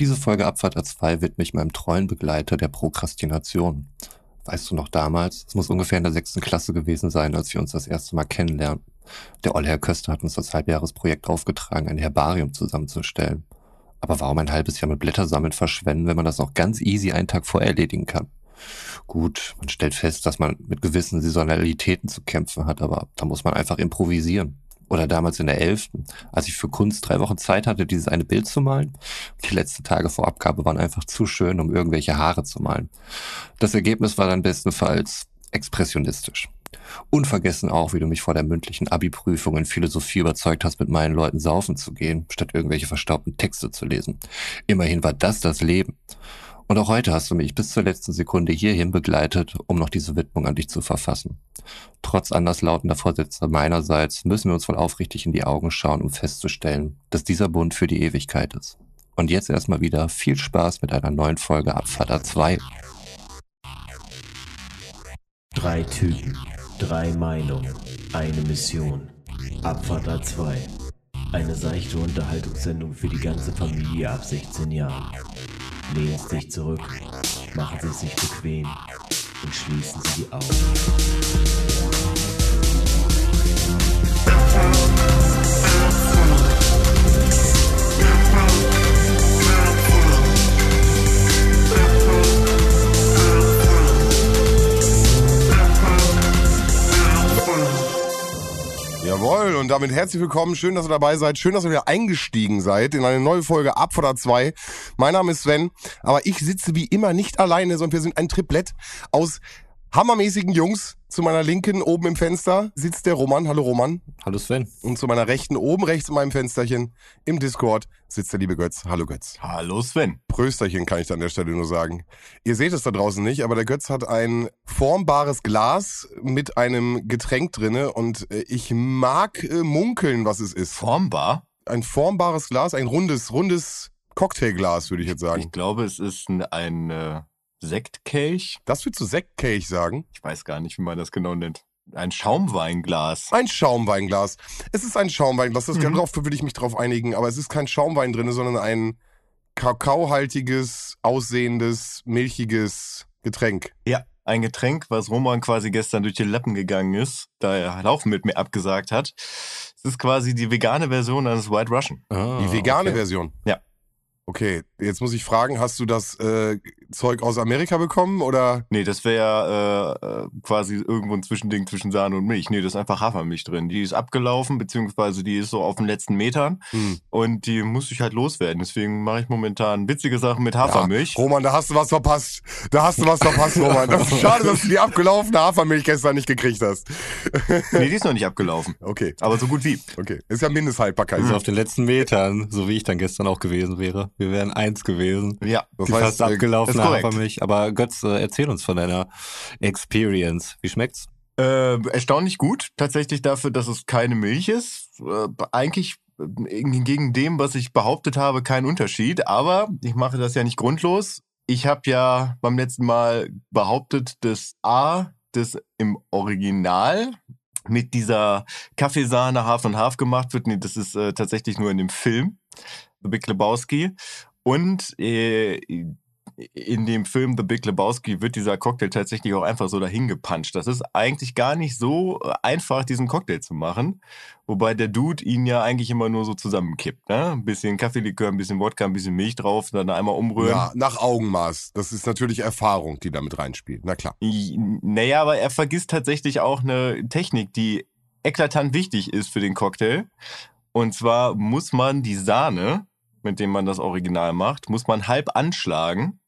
Diese Folge Abfahrt A2 widme ich meinem treuen Begleiter der Prokrastination. Weißt du noch damals? Es muss ungefähr in der sechsten Klasse gewesen sein, als wir uns das erste Mal kennenlernten. Der olle Herr Köster hat uns das Halbjahresprojekt aufgetragen, ein Herbarium zusammenzustellen. Aber warum ein halbes Jahr mit Blättersammeln verschwenden, wenn man das auch ganz easy einen Tag vorher erledigen kann? Gut, man stellt fest, dass man mit gewissen Saisonalitäten zu kämpfen hat, aber da muss man einfach improvisieren. Oder damals in der Elften, als ich für Kunst drei Wochen Zeit hatte, dieses eine Bild zu malen. Die letzten Tage vor Abgabe waren einfach zu schön, um irgendwelche Haare zu malen. Das Ergebnis war dann bestenfalls expressionistisch. Unvergessen auch, wie du mich vor der mündlichen Abi-Prüfung in Philosophie überzeugt hast, mit meinen Leuten saufen zu gehen, statt irgendwelche verstaubten Texte zu lesen. Immerhin war das das Leben. Und auch heute hast du mich bis zur letzten Sekunde hierhin begleitet, um noch diese Widmung an dich zu verfassen. Trotz anderslautender Vorsätze meinerseits müssen wir uns wohl aufrichtig in die Augen schauen, um festzustellen, dass dieser Bund für die Ewigkeit ist. Und jetzt erstmal wieder viel Spaß mit einer neuen Folge Abfahrt 2. Drei Typen, drei Meinungen, eine Mission. Abfahrt 2. Eine seichte Unterhaltungssendung für die ganze Familie ab 16 Jahren. Lehnen sich zurück, machen Sie sich bequem und schließen Sie die Augen. Jawohl, und damit herzlich willkommen. Schön, dass ihr dabei seid. Schön, dass ihr wieder eingestiegen seid in eine neue Folge Abfahrt 2. Mein Name ist Sven, aber ich sitze wie immer nicht alleine, sondern wir sind ein Triplett aus hammermäßigen Jungs. Zu meiner Linken oben im Fenster sitzt der Roman. Hallo Roman. Hallo Sven. Und zu meiner Rechten oben rechts in meinem Fensterchen im Discord sitzt der liebe Götz. Hallo Götz. Hallo Sven. Prösterchen kann ich da an der Stelle nur sagen. Ihr seht es da draußen nicht, aber der Götz hat ein formbares Glas mit einem Getränk drinne und äh, ich mag äh, munkeln, was es ist. Formbar? Ein formbares Glas, ein rundes, rundes Cocktailglas, würde ich jetzt sagen. Ich glaube, es ist ein, ein äh, Sektkelch. Das würdest du Sektkelch sagen? Ich weiß gar nicht, wie man das genau nennt. Ein Schaumweinglas. Ein Schaumweinglas. Es ist ein Schaumweinglas, das Mhm. darauf will ich mich drauf einigen, aber es ist kein Schaumwein drin, sondern ein kakaohaltiges, aussehendes, milchiges Getränk. Ja, ein Getränk, was Roman quasi gestern durch die Lappen gegangen ist, da er Laufen mit mir abgesagt hat. Es ist quasi die vegane Version eines White Russian. Ah, Die vegane okay. Version. Ja. Okay, jetzt muss ich fragen, hast du das äh, Zeug aus Amerika bekommen oder? Nee, das wäre äh, äh, quasi irgendwo ein Zwischending zwischen Sahne und Milch. Nee, das ist einfach Hafermilch drin. Die ist abgelaufen, beziehungsweise die ist so auf den letzten Metern Hm. und die muss ich halt loswerden. Deswegen mache ich momentan witzige Sachen mit Hafermilch. Ja, Roman, da hast du was verpasst. Da hast du was verpasst, Roman. Das ist schade, dass du die abgelaufene Hafermilch gestern nicht gekriegt hast. Nee, die ist noch nicht abgelaufen. Okay, Aber so gut wie. okay. Ist ja Mindesthaltbarkeit. Also auf den letzten Metern, so wie ich dann gestern auch gewesen wäre. Wir wären eins gewesen. Ja. Das Die heißt, fast äh, abgelaufene ist korrekt. Hafermilch. Aber Götz, äh, erzähl uns von deiner Experience. Wie schmeckt's? Äh, erstaunlich gut, tatsächlich dafür, dass es keine Milch ist. Äh, eigentlich äh, gegen dem, was ich behauptet habe, kein Unterschied. Aber ich mache das ja nicht grundlos. Ich habe ja beim letzten Mal behauptet, dass A, das im Original mit dieser Kaffeesahne Half und Half gemacht wird. Nee, das ist äh, tatsächlich nur in dem Film, The Big Lebowski. Und äh, in dem Film The Big Lebowski wird dieser Cocktail tatsächlich auch einfach so dahin gepuncht. Das ist eigentlich gar nicht so äh, einfach, diesen Cocktail zu machen. Wobei der Dude ihn ja eigentlich immer nur so zusammenkippt. Ne? Ein bisschen Kaffeelikör, ein bisschen Wodka, ein bisschen Milch drauf, dann einmal umrühren. Ja, nach Augenmaß. Das ist natürlich Erfahrung, die damit reinspielt. Na klar. Naja, aber er vergisst tatsächlich auch eine Technik, die eklatant wichtig ist für den Cocktail. Und zwar muss man die Sahne, mit dem man das Original macht, muss man halb anschlagen,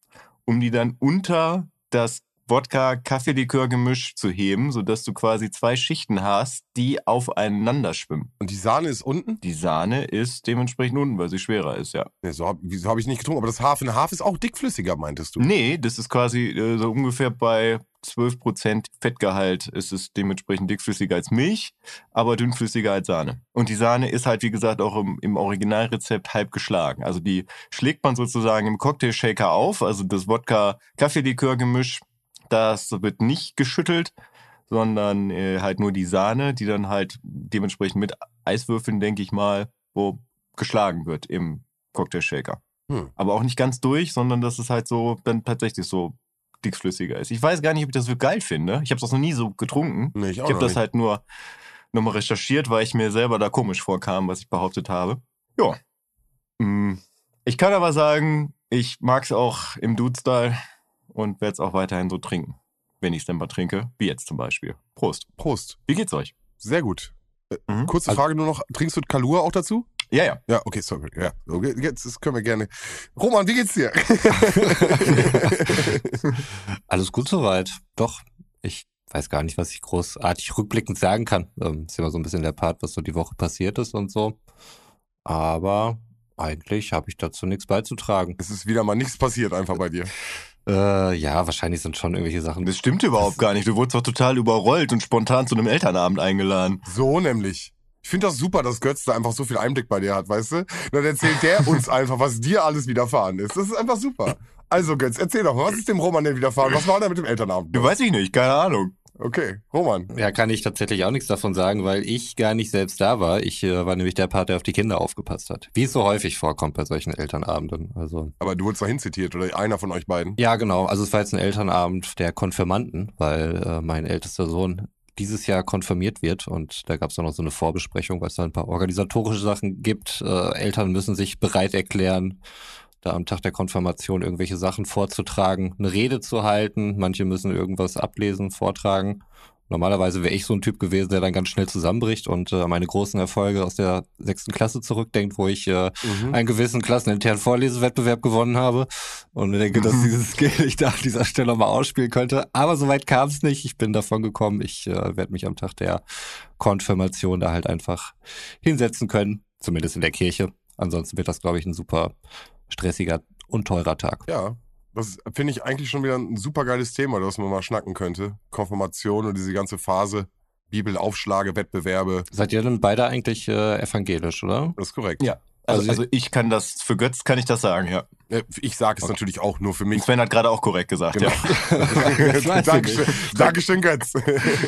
um die dann unter das Wodka-Kaffeelikör-Gemisch zu heben, sodass du quasi zwei Schichten hast, die aufeinander schwimmen. Und die Sahne ist unten? Die Sahne ist dementsprechend unten, weil sie schwerer ist, ja. Nee, so habe so hab ich nicht getrunken. Aber das Hafen Haf ist auch dickflüssiger, meintest du? Nee, das ist quasi äh, so ungefähr bei 12% Fettgehalt ist es dementsprechend dickflüssiger als Milch, aber dünnflüssiger als Sahne. Und die Sahne ist halt, wie gesagt, auch im, im Originalrezept halb geschlagen. Also die schlägt man sozusagen im Cocktailshaker auf, also das Wodka-Kaffeelikör-Gemisch, das wird nicht geschüttelt, sondern äh, halt nur die Sahne, die dann halt dementsprechend mit Eiswürfeln, denke ich mal, wo geschlagen wird im Cocktailshaker. Hm. Aber auch nicht ganz durch, sondern dass es halt so dann tatsächlich so dickflüssiger ist. Ich weiß gar nicht, ob ich das so geil finde. Ich habe das noch nie so getrunken. Nee, ich Ich habe noch das nicht. halt nur nochmal recherchiert, weil ich mir selber da komisch vorkam, was ich behauptet habe. Ja. Mm, Ich kann aber sagen, ich mag es auch im Dude-Style und werde es auch weiterhin so trinken. Wenn ich es denn mal trinke, wie jetzt zum Beispiel. Prost. Prost. Wie geht's euch? Sehr gut. Äh, Mhm. Kurze Also- Frage nur noch. Trinkst du Kalua auch dazu? Ja, ja. Ja, okay, sorry. Ja, okay, jetzt das können wir gerne. Roman, wie geht's dir? Alles gut soweit. Doch, ich weiß gar nicht, was ich großartig rückblickend sagen kann. Ähm, ist immer so ein bisschen der Part, was so die Woche passiert ist und so. Aber eigentlich habe ich dazu nichts beizutragen. es ist wieder mal nichts passiert einfach bei dir. Äh, ja, wahrscheinlich sind schon irgendwelche Sachen. Das stimmt überhaupt gar nicht. Du wurdest doch total überrollt und spontan zu einem Elternabend eingeladen. So nämlich. Ich finde das super, dass Götz da einfach so viel Einblick bei dir hat, weißt du? Dann erzählt der uns einfach, was dir alles widerfahren ist. Das ist einfach super. Also Götz, erzähl doch mal, was ist dem Roman denn widerfahren? Was war denn mit dem Elternabend? Du weiß ich nicht, keine Ahnung. Okay, Roman. Ja, kann ich tatsächlich auch nichts davon sagen, weil ich gar nicht selbst da war. Ich äh, war nämlich der Part, der auf die Kinder aufgepasst hat. Wie es so häufig vorkommt bei solchen Elternabenden. Also Aber du wurdest dahin zitiert, oder einer von euch beiden? Ja, genau. Also es war jetzt ein Elternabend der Konfirmanden, weil äh, mein ältester Sohn dieses Jahr konfirmiert wird und da gab es dann noch so eine Vorbesprechung, weil es da ein paar organisatorische Sachen gibt. Äh, Eltern müssen sich bereit erklären, da am Tag der Konfirmation irgendwelche Sachen vorzutragen, eine Rede zu halten. Manche müssen irgendwas ablesen, vortragen. Normalerweise wäre ich so ein Typ gewesen, der dann ganz schnell zusammenbricht und äh, meine großen Erfolge aus der sechsten Klasse zurückdenkt, wo ich äh, Mhm. einen gewissen klasseninternen Vorlesewettbewerb gewonnen habe und denke, dass dieses Skill ich da an dieser Stelle mal ausspielen könnte. Aber soweit kam es nicht. Ich bin davon gekommen. Ich äh, werde mich am Tag der Konfirmation da halt einfach hinsetzen können, zumindest in der Kirche. Ansonsten wird das, glaube ich, ein super stressiger und teurer Tag. Ja, das finde ich eigentlich schon wieder ein super geiles Thema, das man mal schnacken könnte. Konfirmation und diese ganze Phase. Bibelaufschlage, Wettbewerbe. Seid ihr denn beide eigentlich äh, evangelisch, oder? Das ist korrekt. Ja. Also, Also- also ich kann das, für Götz kann ich das sagen, ja. Äh, Ich sage es natürlich auch nur für mich. Sven hat gerade auch korrekt gesagt, Genau. ja. Dankeschön, Dankeschön, Götz.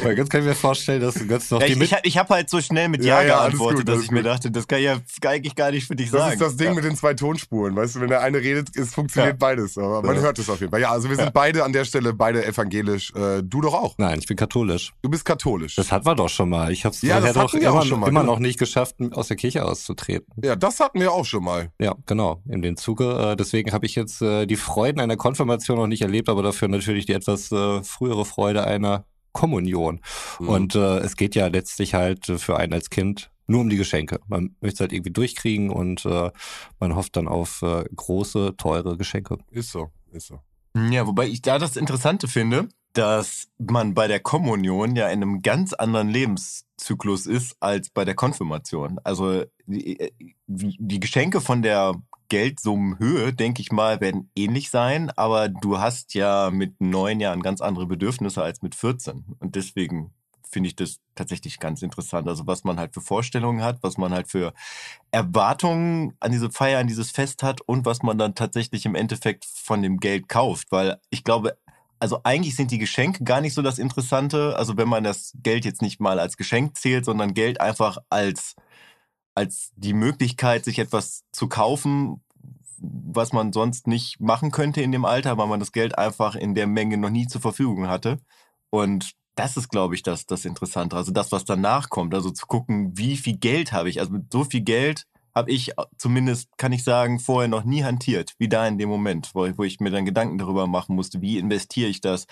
Weil jetzt kann ich mir vorstellen, dass Götz noch Ja, die ich mit... ich, hab- ich habe halt so schnell mit Ja, Ja, geantwortet, gut, dass ich mir gut. dachte, das kann ja eigentlich gar nicht für dich Das sagen. ist das Ding ja. mit den zwei Tonspuren, weißt du, wenn der eine redet, es funktioniert Ja. beides, aber man Ja. hört es auf jeden Fall. Ja, also wir sind Ja. beide an der Stelle, beide evangelisch. Äh, du doch auch. Nein, ich bin katholisch. Du bist katholisch. Das hatten wir doch schon mal. Ich habe es Ja, das doch immer, schon mal, immer genau. noch nicht geschafft, aus der Kirche auszutreten. ja, das hatten wir auch schon mal. Ja, genau, in den Zuge. Äh, deswegen habe ich jetzt äh, die Freuden einer Konfirmation noch nicht erlebt, aber dafür natürlich die etwas äh, frühere Freude einer Kommunion. Mhm. Und äh, es geht ja letztlich halt äh, für einen als Kind nur um die Geschenke. Man möchte es halt irgendwie durchkriegen und äh, man hofft dann auf äh, große, teure Geschenke. Ist so, ist so. Ja, wobei ich da das Interessante finde, dass man bei der Kommunion ja in einem ganz anderen Lebenszyklus ist als bei der Konfirmation. Also die, die Geschenke von der Geldsummenhöhe, denke ich mal, werden ähnlich sein, aber du hast ja mit neun Jahren ganz andere Bedürfnisse als mit 14. Und deswegen finde ich das tatsächlich ganz interessant. Also was man halt für Vorstellungen hat, was man halt für Erwartungen an diese Feier, an dieses Fest hat und was man dann tatsächlich im Endeffekt von dem Geld kauft. Weil ich glaube, also eigentlich sind die Geschenke gar nicht so das Interessante. Also wenn man das Geld jetzt nicht mal als Geschenk zählt, sondern Geld einfach als, als die Möglichkeit, sich etwas zu kaufen, was man sonst nicht machen könnte in dem Alter, weil man das Geld einfach in der Menge noch nie zur Verfügung hatte. Und das ist, glaube ich, das, das Interessante. Also das, was danach kommt. Also zu gucken, wie viel Geld habe ich. Also mit so viel Geld habe ich zumindest, kann ich sagen, vorher noch nie hantiert, wie da in dem Moment, wo, wo ich mir dann Gedanken darüber machen musste, wie investiere ich das.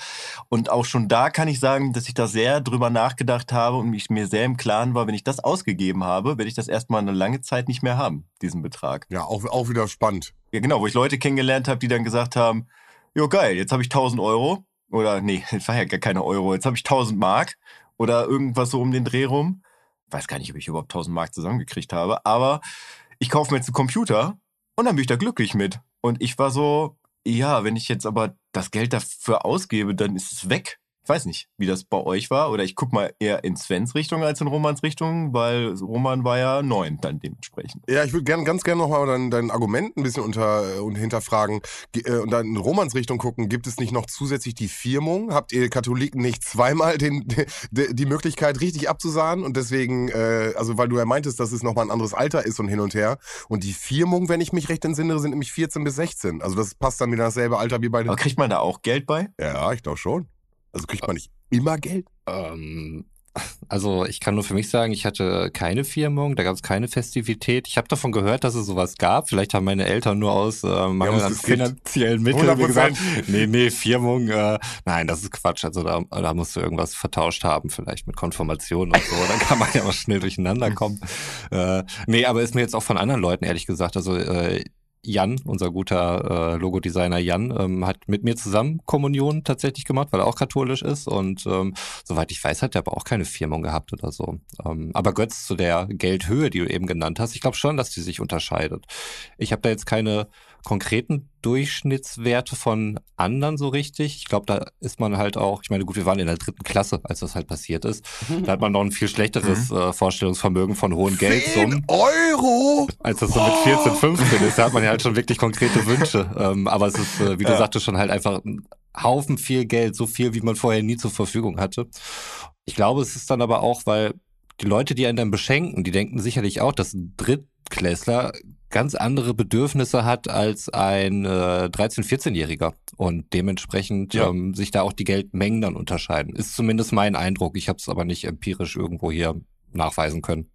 Und auch schon da kann ich sagen, dass ich da sehr drüber nachgedacht habe und mich mir sehr im Klaren war, wenn ich das ausgegeben habe, werde ich das erstmal eine lange Zeit nicht mehr haben, diesen Betrag. Ja, auch, auch wieder spannend. Ja, genau, wo ich Leute kennengelernt habe, die dann gesagt haben, jo geil, jetzt habe ich 1000 Euro oder nee, das war ja gar keine Euro, jetzt habe ich 1000 Mark oder irgendwas so um den Dreh rum. Weiß gar nicht, ob ich überhaupt 1000 Mark zusammengekriegt habe, aber ich kaufe mir jetzt einen Computer und dann bin ich da glücklich mit. Und ich war so, ja, wenn ich jetzt aber das Geld dafür ausgebe, dann ist es weg. Ich weiß nicht, wie das bei euch war. Oder ich guck mal eher in Svens Richtung als in Romans Richtung, weil Roman war ja neun dann dementsprechend. Ja, ich würde gern, ganz gerne nochmal dein, dein Argument ein bisschen unter, und hinterfragen Ge- äh, und dann in Romans Richtung gucken. Gibt es nicht noch zusätzlich die Firmung? Habt ihr Katholiken nicht zweimal den, die, die Möglichkeit, richtig abzusahnen? Und deswegen, äh, also weil du ja meintest, dass es nochmal ein anderes Alter ist und hin und her. Und die Firmung, wenn ich mich recht entsinne, sind nämlich 14 bis 16. Also das passt dann wieder dasselbe Alter wie bei den. Aber kriegt man da auch Geld bei? Ja, ich glaube schon. Also kriegt man nicht immer Geld? Ähm, also ich kann nur für mich sagen, ich hatte keine Firmung, da gab es keine Festivität. Ich habe davon gehört, dass es sowas gab. Vielleicht haben meine Eltern nur aus äh, Mangel es an finanziellen Mitteln mir 100%. gesagt, nee, nee, Firmung, äh, nein, das ist Quatsch. Also da, da musst du irgendwas vertauscht haben, vielleicht mit Konfirmation und so. Dann kann man ja mal schnell durcheinander kommen. Äh, nee, aber ist mir jetzt auch von anderen Leuten ehrlich gesagt, also äh, Jan, unser guter äh, Logodesigner Jan, ähm, hat mit mir zusammen Kommunion tatsächlich gemacht, weil er auch katholisch ist. Und ähm, soweit ich weiß, hat er aber auch keine Firmung gehabt oder so. Ähm, aber Götz, zu der Geldhöhe, die du eben genannt hast, ich glaube schon, dass die sich unterscheidet. Ich habe da jetzt keine konkreten Durchschnittswerte von anderen so richtig. Ich glaube, da ist man halt auch, ich meine, gut, wir waren in der dritten Klasse, als das halt passiert ist. Da hat man noch ein viel schlechteres äh, Vorstellungsvermögen von hohen Geldsummen. 10 Euro! Als das so mit 14, 15 ist, da hat man ja halt schon wirklich konkrete Wünsche. Ähm, aber es ist, äh, wie du Ja. sagtest, schon halt einfach ein Haufen viel Geld, so viel, wie man vorher nie zur Verfügung hatte. Ich glaube, es ist dann aber auch, weil die Leute, die einen dann beschenken, die denken sicherlich auch, dass ein Drittklässler ganz andere Bedürfnisse hat als ein äh, 13-, 14-Jähriger und dementsprechend Ja. ähm, sich da auch die Geldmengen dann unterscheiden. Ist zumindest mein Eindruck. Ich habe es aber nicht empirisch irgendwo hier nachweisen können.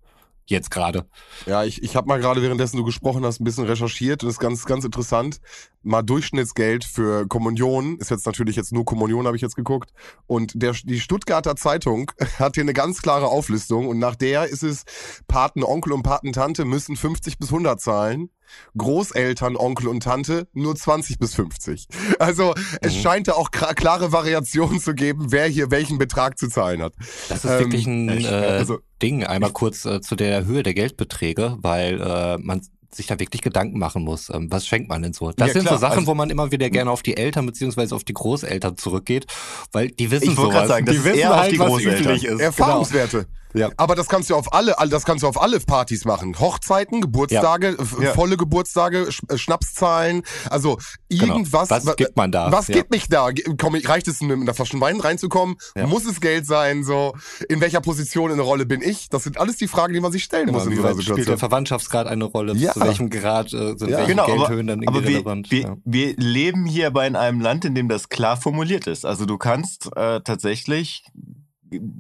Jetzt gerade. Ja, ich, ich habe mal gerade, währenddessen du gesprochen hast, ein bisschen recherchiert und das ist ganz, ganz interessant. Mal Durchschnittsgeld für Kommunion, ist jetzt natürlich jetzt nur Kommunion, habe ich jetzt geguckt. Und der, die Stuttgarter Zeitung hat hier eine ganz klare Auflistung und nach der ist es, Patenonkel und Patentante müssen 50 bis 100 zahlen. Großeltern, Onkel und Tante nur 20 bis 50. Also es Mhm. scheint da auch klare Variationen zu geben, wer hier welchen Betrag zu zahlen hat. Das ist Ähm, wirklich ein äh, also- Ding. Einmal kurz äh, zu der Höhe der Geldbeträge, weil äh, man sich da wirklich Gedanken machen muss. Ähm, was schenkt man denn so? Das Ja, sind klar, so Sachen, also- wo man immer wieder gerne auf die Eltern beziehungsweise auf die Großeltern zurückgeht, weil die wissen Ich wollte sowas. sagen, die wissen eher auf halt, die was Großeltern. üblich ist. Erfahrungswerte. Ja. Aber das kannst du auf alle, all- das kannst du auf alle Partys machen. Hochzeiten, Geburtstage, Ja. volle Geburtstage, Sch äh, Schnapszahlen. Also irgendwas. Genau. Was wa- gibt man da? Was Ja. gibt mich da? Komm, reicht es, mit einer Flasche Wein reinzukommen? Ja. Muss es Geld sein? So, in welcher Position in der Rolle bin ich? Das sind alles die Fragen, die man sich stellen muss Genau, in wie so einer weit spielt der Situation. Verwandtschaftsgrad eine Rolle? Ja. Zu welchem Grad äh, sind Ja. welche Genau, aber, Geldhöhen dann aber irgendwie wir, relevant? wir, ja. wir leben hier aber in einem Land, in dem das klar formuliert ist. Also du kannst äh, tatsächlich,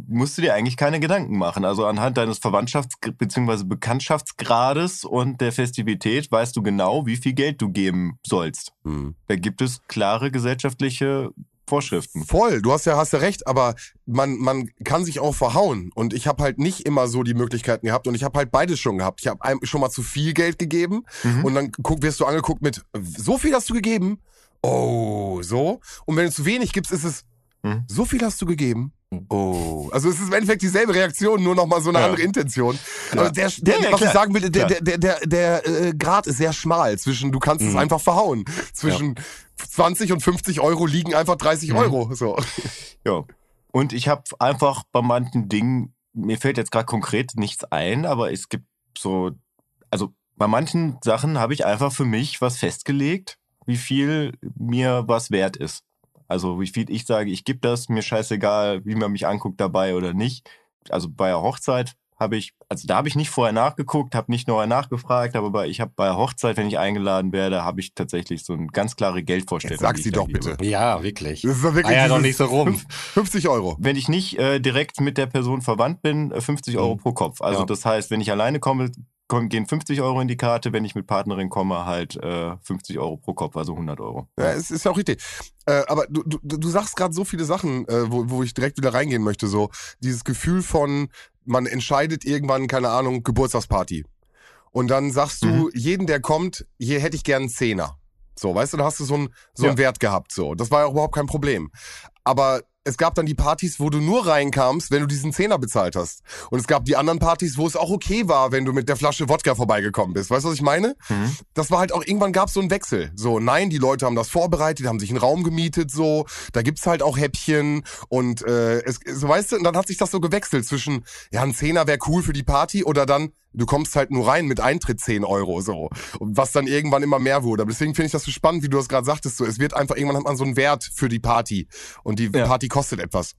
musst du dir eigentlich keine Gedanken machen. Also anhand deines Verwandtschafts- bzw. Bekanntschaftsgrades und der Festivität weißt du genau, wie viel Geld du geben sollst. Hm. Da gibt es klare gesellschaftliche Vorschriften. Voll, du hast ja, hast ja recht, aber man, man kann sich auch verhauen. Und ich habe halt nicht immer so die Möglichkeiten gehabt und ich habe halt beides schon gehabt. Ich habe schon mal zu viel Geld gegeben Mhm. und dann guck, wirst du angeguckt mit, so viel hast du gegeben? Oh, so. Und wenn du zu wenig gibst, ist es, Mhm. so viel hast du gegeben? Oh. Also es ist im Endeffekt dieselbe Reaktion, nur nochmal so eine Ja. andere Intention. Ja. Aber der, der, Ja, ja, was ich klar. sagen will, der, der, der, der, der äh, Grad ist sehr schmal zwischen, du kannst es Mhm. einfach verhauen. Zwischen 20 und 50 Euro liegen einfach 30 Mhm. Euro. So. Ja. Und ich habe einfach bei manchen Dingen, mir fällt jetzt gerade konkret nichts ein, aber es gibt so, also bei manchen Sachen habe ich einfach für mich was festgelegt, wie viel mir was wert ist. Also wie viel ich sage, ich gebe das, mir scheißegal, wie man mich anguckt dabei oder nicht. Also bei der Hochzeit habe ich, also da habe ich nicht vorher nachgeguckt, habe nicht vorher nachgefragt, aber bei, ich habe bei der Hochzeit, wenn ich eingeladen werde, habe ich tatsächlich so eine ganz klare Geldvorstellung. Jetzt sag sie doch gebe. bitte. ja, wirklich. Das ist doch wirklich Ah ja, doch nicht so rum. 50 Euro. Wenn ich nicht äh, direkt mit der Person verwandt bin, äh, 50 Euro Mhm. pro Kopf. Also Ja. das heißt, wenn ich alleine komme, gehen 50 Euro in die Karte. Wenn ich mit Partnerin komme, halt äh, 50 Euro pro Kopf, also 100 Euro. Ja, es ist ja auch richtig. Äh, aber du, du, du sagst gerade so viele Sachen, äh, wo, wo ich direkt wieder reingehen möchte. So dieses Gefühl von, man entscheidet irgendwann, keine Ahnung, Geburtstagsparty. Und dann sagst du, Mhm. jeden, der kommt, hier hätte ich gern einen Zehner. So, weißt du, da hast du so einen so Ja. einen Wert gehabt. So, das war ja auch überhaupt kein Problem. Aber es gab dann die Partys, wo du nur reinkamst, wenn du diesen Zehner bezahlt hast. Und es gab die anderen Partys, wo es auch okay war, wenn du mit der Flasche Wodka vorbeigekommen bist. Weißt du, was ich meine? Mhm. Das war halt auch, irgendwann gab es so einen Wechsel. So, nein, die Leute haben das vorbereitet, haben sich einen Raum gemietet, so. Da gibt's halt auch Häppchen und äh, es, so weißt du, und dann hat sich das so gewechselt zwischen, ja, ein Zehner wäre cool für die Party oder dann, du kommst halt nur rein mit Eintritt 10 Euro, so. Und was dann irgendwann immer mehr wurde. Aber deswegen finde ich das so spannend, wie du das gerade sagtest, so. Es wird einfach, irgendwann hat man so einen Wert für die Party. Und die Ja. Party kostet etwas.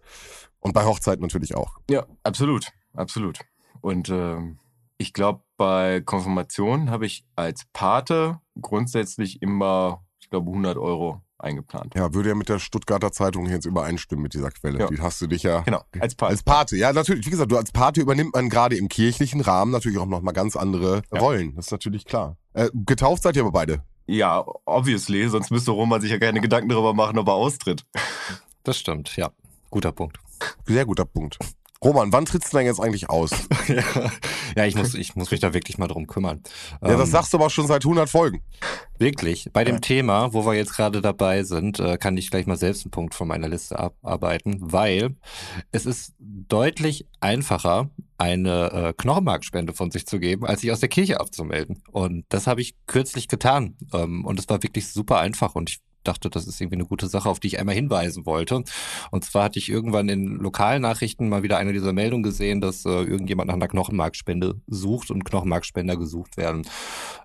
Und bei Hochzeit natürlich auch. Ja, absolut, absolut. Und ähm, ich glaube, bei Konfirmation habe ich als Pate grundsätzlich immer, ich glaube, 100 Euro eingeplant. Ja, würde ja mit der Stuttgarter Zeitung jetzt übereinstimmen mit dieser Quelle. Ja. Die hast du dich ja. Genau, als Pate. Als Pate, ja, natürlich. Wie gesagt, du als Pate übernimmt man gerade im kirchlichen Rahmen natürlich auch nochmal ganz andere Ja. Rollen. Das ist natürlich klar. Äh, getauft seid ihr aber beide. ja, obviously, sonst müsste Roman sich ja keine Gedanken darüber machen, ob er austritt. Das stimmt, ja. Guter Punkt. Sehr guter Punkt. Roman, wann trittst du denn jetzt eigentlich aus? ja, ja ich, muss, ich muss mich da wirklich mal drum kümmern. Ja, das Ähm, sagst du aber schon seit 100 Folgen. Wirklich. Bei dem Thema, wo wir jetzt gerade dabei sind, äh, kann ich gleich mal selbst einen Punkt von meiner Liste abarbeiten, weil es ist deutlich einfacher, eine äh, Knochenmarkspende von sich zu geben, als sich aus der Kirche abzumelden. Und das habe ich kürzlich getan. Ähm, und es war wirklich super einfach. Und ich dachte, das ist irgendwie eine gute Sache, auf die ich einmal hinweisen wollte. Und zwar hatte ich irgendwann in Lokalnachrichten mal wieder eine dieser Meldungen gesehen, dass äh, irgendjemand nach einer Knochenmarkspende sucht und Knochenmarkspender gesucht werden.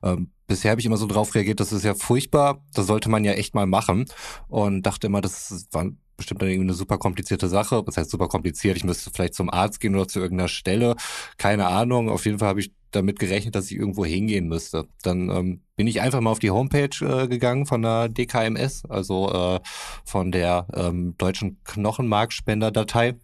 Ähm, bisher habe ich immer so drauf reagiert, das ist ja furchtbar, das sollte man ja echt mal machen. Und dachte immer, das war bestimmt dann irgendwie eine super komplizierte Sache. Was heißt super kompliziert? Ich müsste vielleicht zum Arzt gehen oder zu irgendeiner Stelle. Keine Ahnung. Auf jeden Fall habe ich damit gerechnet, dass ich irgendwo hingehen müsste. Dann ähm, bin ich einfach mal auf die Homepage äh, gegangen von der DKMS, also äh, von der ähm, deutschen Knochenmarkspenderdatei.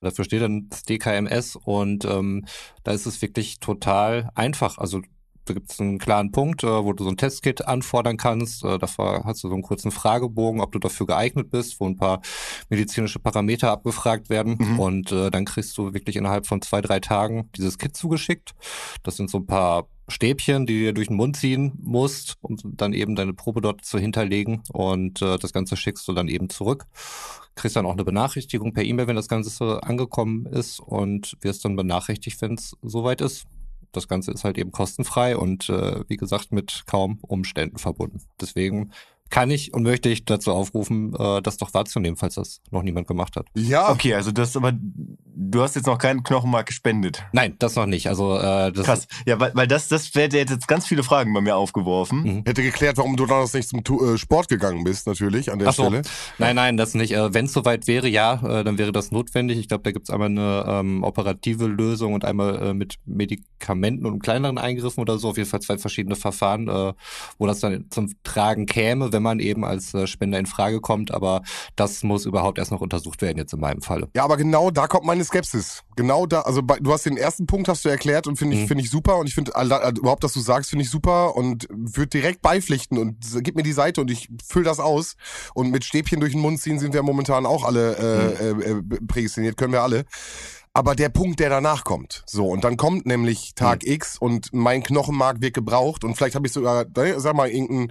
Dafür steht dann das DKMS und ähm, da ist es wirklich total einfach. Also da gibt es einen klaren Punkt, äh, wo du so ein Testkit anfordern kannst. Äh, davor hast du so einen kurzen Fragebogen, ob du dafür geeignet bist, wo ein paar medizinische Parameter abgefragt werden. Mhm. Und äh, dann kriegst du wirklich innerhalb von zwei, drei Tagen dieses Kit zugeschickt. Das sind so ein paar Stäbchen, die du dir durch den Mund ziehen musst, um dann eben deine Probe dort zu hinterlegen. Und äh, das Ganze schickst du dann eben zurück. Kriegst dann auch eine Benachrichtigung per E-Mail, wenn das Ganze so angekommen ist und wirst dann benachrichtigt, wenn es soweit ist. Das Ganze ist halt eben kostenfrei und äh, wie gesagt mit kaum Umständen verbunden. Deswegen kann ich und möchte ich dazu aufrufen, äh, das doch wahrzunehmen, falls das noch niemand gemacht hat. Ja, Okay, also das aber, du hast jetzt noch keinen Knochenmark gespendet. Nein, das noch nicht. Also äh, das Krass. Ja, weil, weil das, das hätte jetzt ganz viele Fragen bei mir aufgeworfen. Mhm. hätte geklärt, warum du damals nicht zum Tu- äh, Sport gegangen bist, natürlich, an der Ach so. Stelle. Nein, nein, das nicht. Äh, Wenn es soweit wäre, ja, äh, dann wäre das notwendig. Ich glaube, da gibt es einmal eine ähm, operative Lösung und einmal äh, mit Medikamenten und kleineren Eingriffen oder so. Auf jeden Fall zwei verschiedene Verfahren, äh, wo das dann zum Tragen käme, wenn man eben als äh, Spender in Frage kommt. Aber das muss überhaupt erst noch untersucht werden, jetzt in meinem Falle. Ja, aber genau da kommt meine Skepsis. Genau da, also bei, du hast den ersten Punkt hast du erklärt und finde ich, Mhm. finde ich super und ich finde äh, überhaupt, dass du sagst, finde ich super und würde direkt beipflichten und gib mir die Seite und ich fülle das aus und mit Stäbchen durch den Mund ziehen sind wir momentan auch alle äh, Mhm. äh, äh, prädestiniert, können wir alle. Aber der Punkt, der danach kommt, so und dann kommt nämlich Tag Mhm. X und mein Knochenmark wird gebraucht und vielleicht habe ich sogar, ne, sag mal, irgendein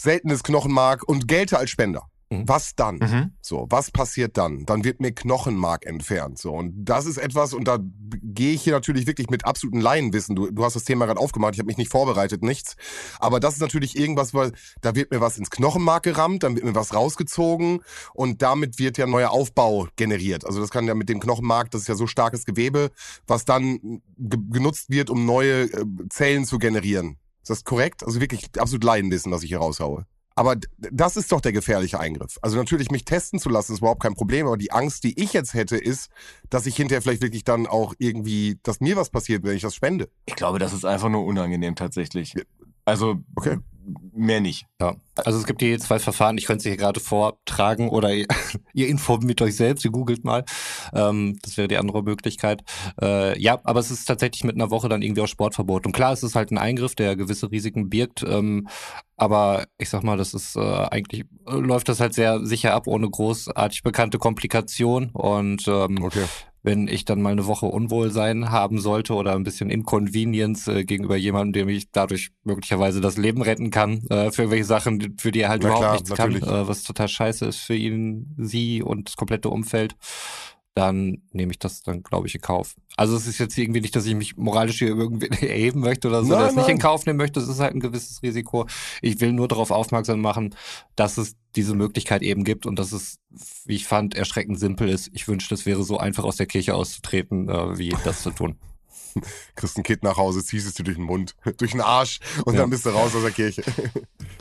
seltenes Knochenmark und gelte als Spender. Mhm. Was dann? Mhm. So, was passiert dann? Dann wird mir Knochenmark entfernt. So, und das ist etwas, und da gehe ich hier natürlich wirklich mit absolutem Laienwissen. Du, du hast das Thema gerade aufgemacht, ich habe mich nicht vorbereitet, nichts. Aber das ist natürlich irgendwas, weil da wird mir was ins Knochenmark gerammt, dann wird mir was rausgezogen und damit wird ja ein neuer Aufbau generiert. Also das kann ja mit dem Knochenmark, das ist ja so starkes Gewebe, was dann ge genutzt wird, um neue äh, Zellen zu generieren. Ist das korrekt? Also wirklich absolut Laienwissen, was ich hier raushaue. Aber das ist doch der gefährliche Eingriff. Also natürlich mich testen zu lassen, ist überhaupt kein Problem, aber die Angst, die ich jetzt hätte, ist, dass ich hinterher vielleicht wirklich dann auch irgendwie, dass mir was passiert, wenn ich das spende. Ich glaube, das ist einfach nur unangenehm tatsächlich. Also, Okay. Mehr nicht. Ja, also es gibt die zwei Verfahren. Ich könnte sie hier gerade vortragen oder ihr, ihr informiert euch selbst, ihr googelt mal. Ähm, das wäre die andere Möglichkeit. Äh, ja, aber es ist tatsächlich mit einer Woche dann irgendwie auch Sportverbot. Und klar, es ist halt ein Eingriff, der gewisse Risiken birgt. Ähm, aber ich sag mal, das ist äh, eigentlich äh, läuft das halt sehr sicher ab, ohne großartig bekannte Komplikation. Und ähm, Okay. Wenn ich dann mal eine Woche Unwohlsein haben sollte oder ein bisschen Inconvenience äh, gegenüber jemandem, dem ich dadurch möglicherweise das Leben retten kann, äh, für irgendwelche Sachen, für die er halt Na überhaupt klar, nichts natürlich. kann, äh, was total scheiße ist für ihn, sie und das komplette Umfeld, dann nehme ich das dann, glaube ich, in Kauf. Also es ist jetzt irgendwie nicht, dass ich mich moralisch hier irgendwie erheben möchte oder so, Nein, dass ich nicht in Kauf nehmen möchte. Es ist halt ein gewisses Risiko. Ich will nur darauf aufmerksam machen, dass es diese Möglichkeit eben gibt und dass es, wie ich fand, erschreckend simpel ist. Ich wünschte, es wäre so einfach aus der Kirche auszutreten, äh, wie das zu tun. Kriegst ein Kind nach Hause, ziehst es dir durch den Mund, durch den Arsch und Ja. dann bist du raus aus der Kirche.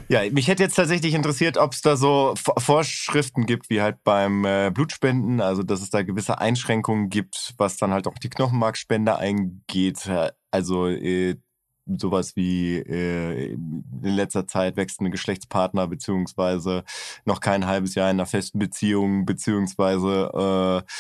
Ja, mich hätte jetzt tatsächlich interessiert, ob es da so Vorschriften gibt, wie halt beim äh, Blutspenden, also dass es da gewisse Einschränkungen gibt, was dann halt auch die Knochenmarkspende eingeht. Äh, Also äh, sowas wie äh, in letzter Zeit wechselnde Geschlechtspartner beziehungsweise noch kein halbes Jahr in einer festen Beziehung beziehungsweise äh,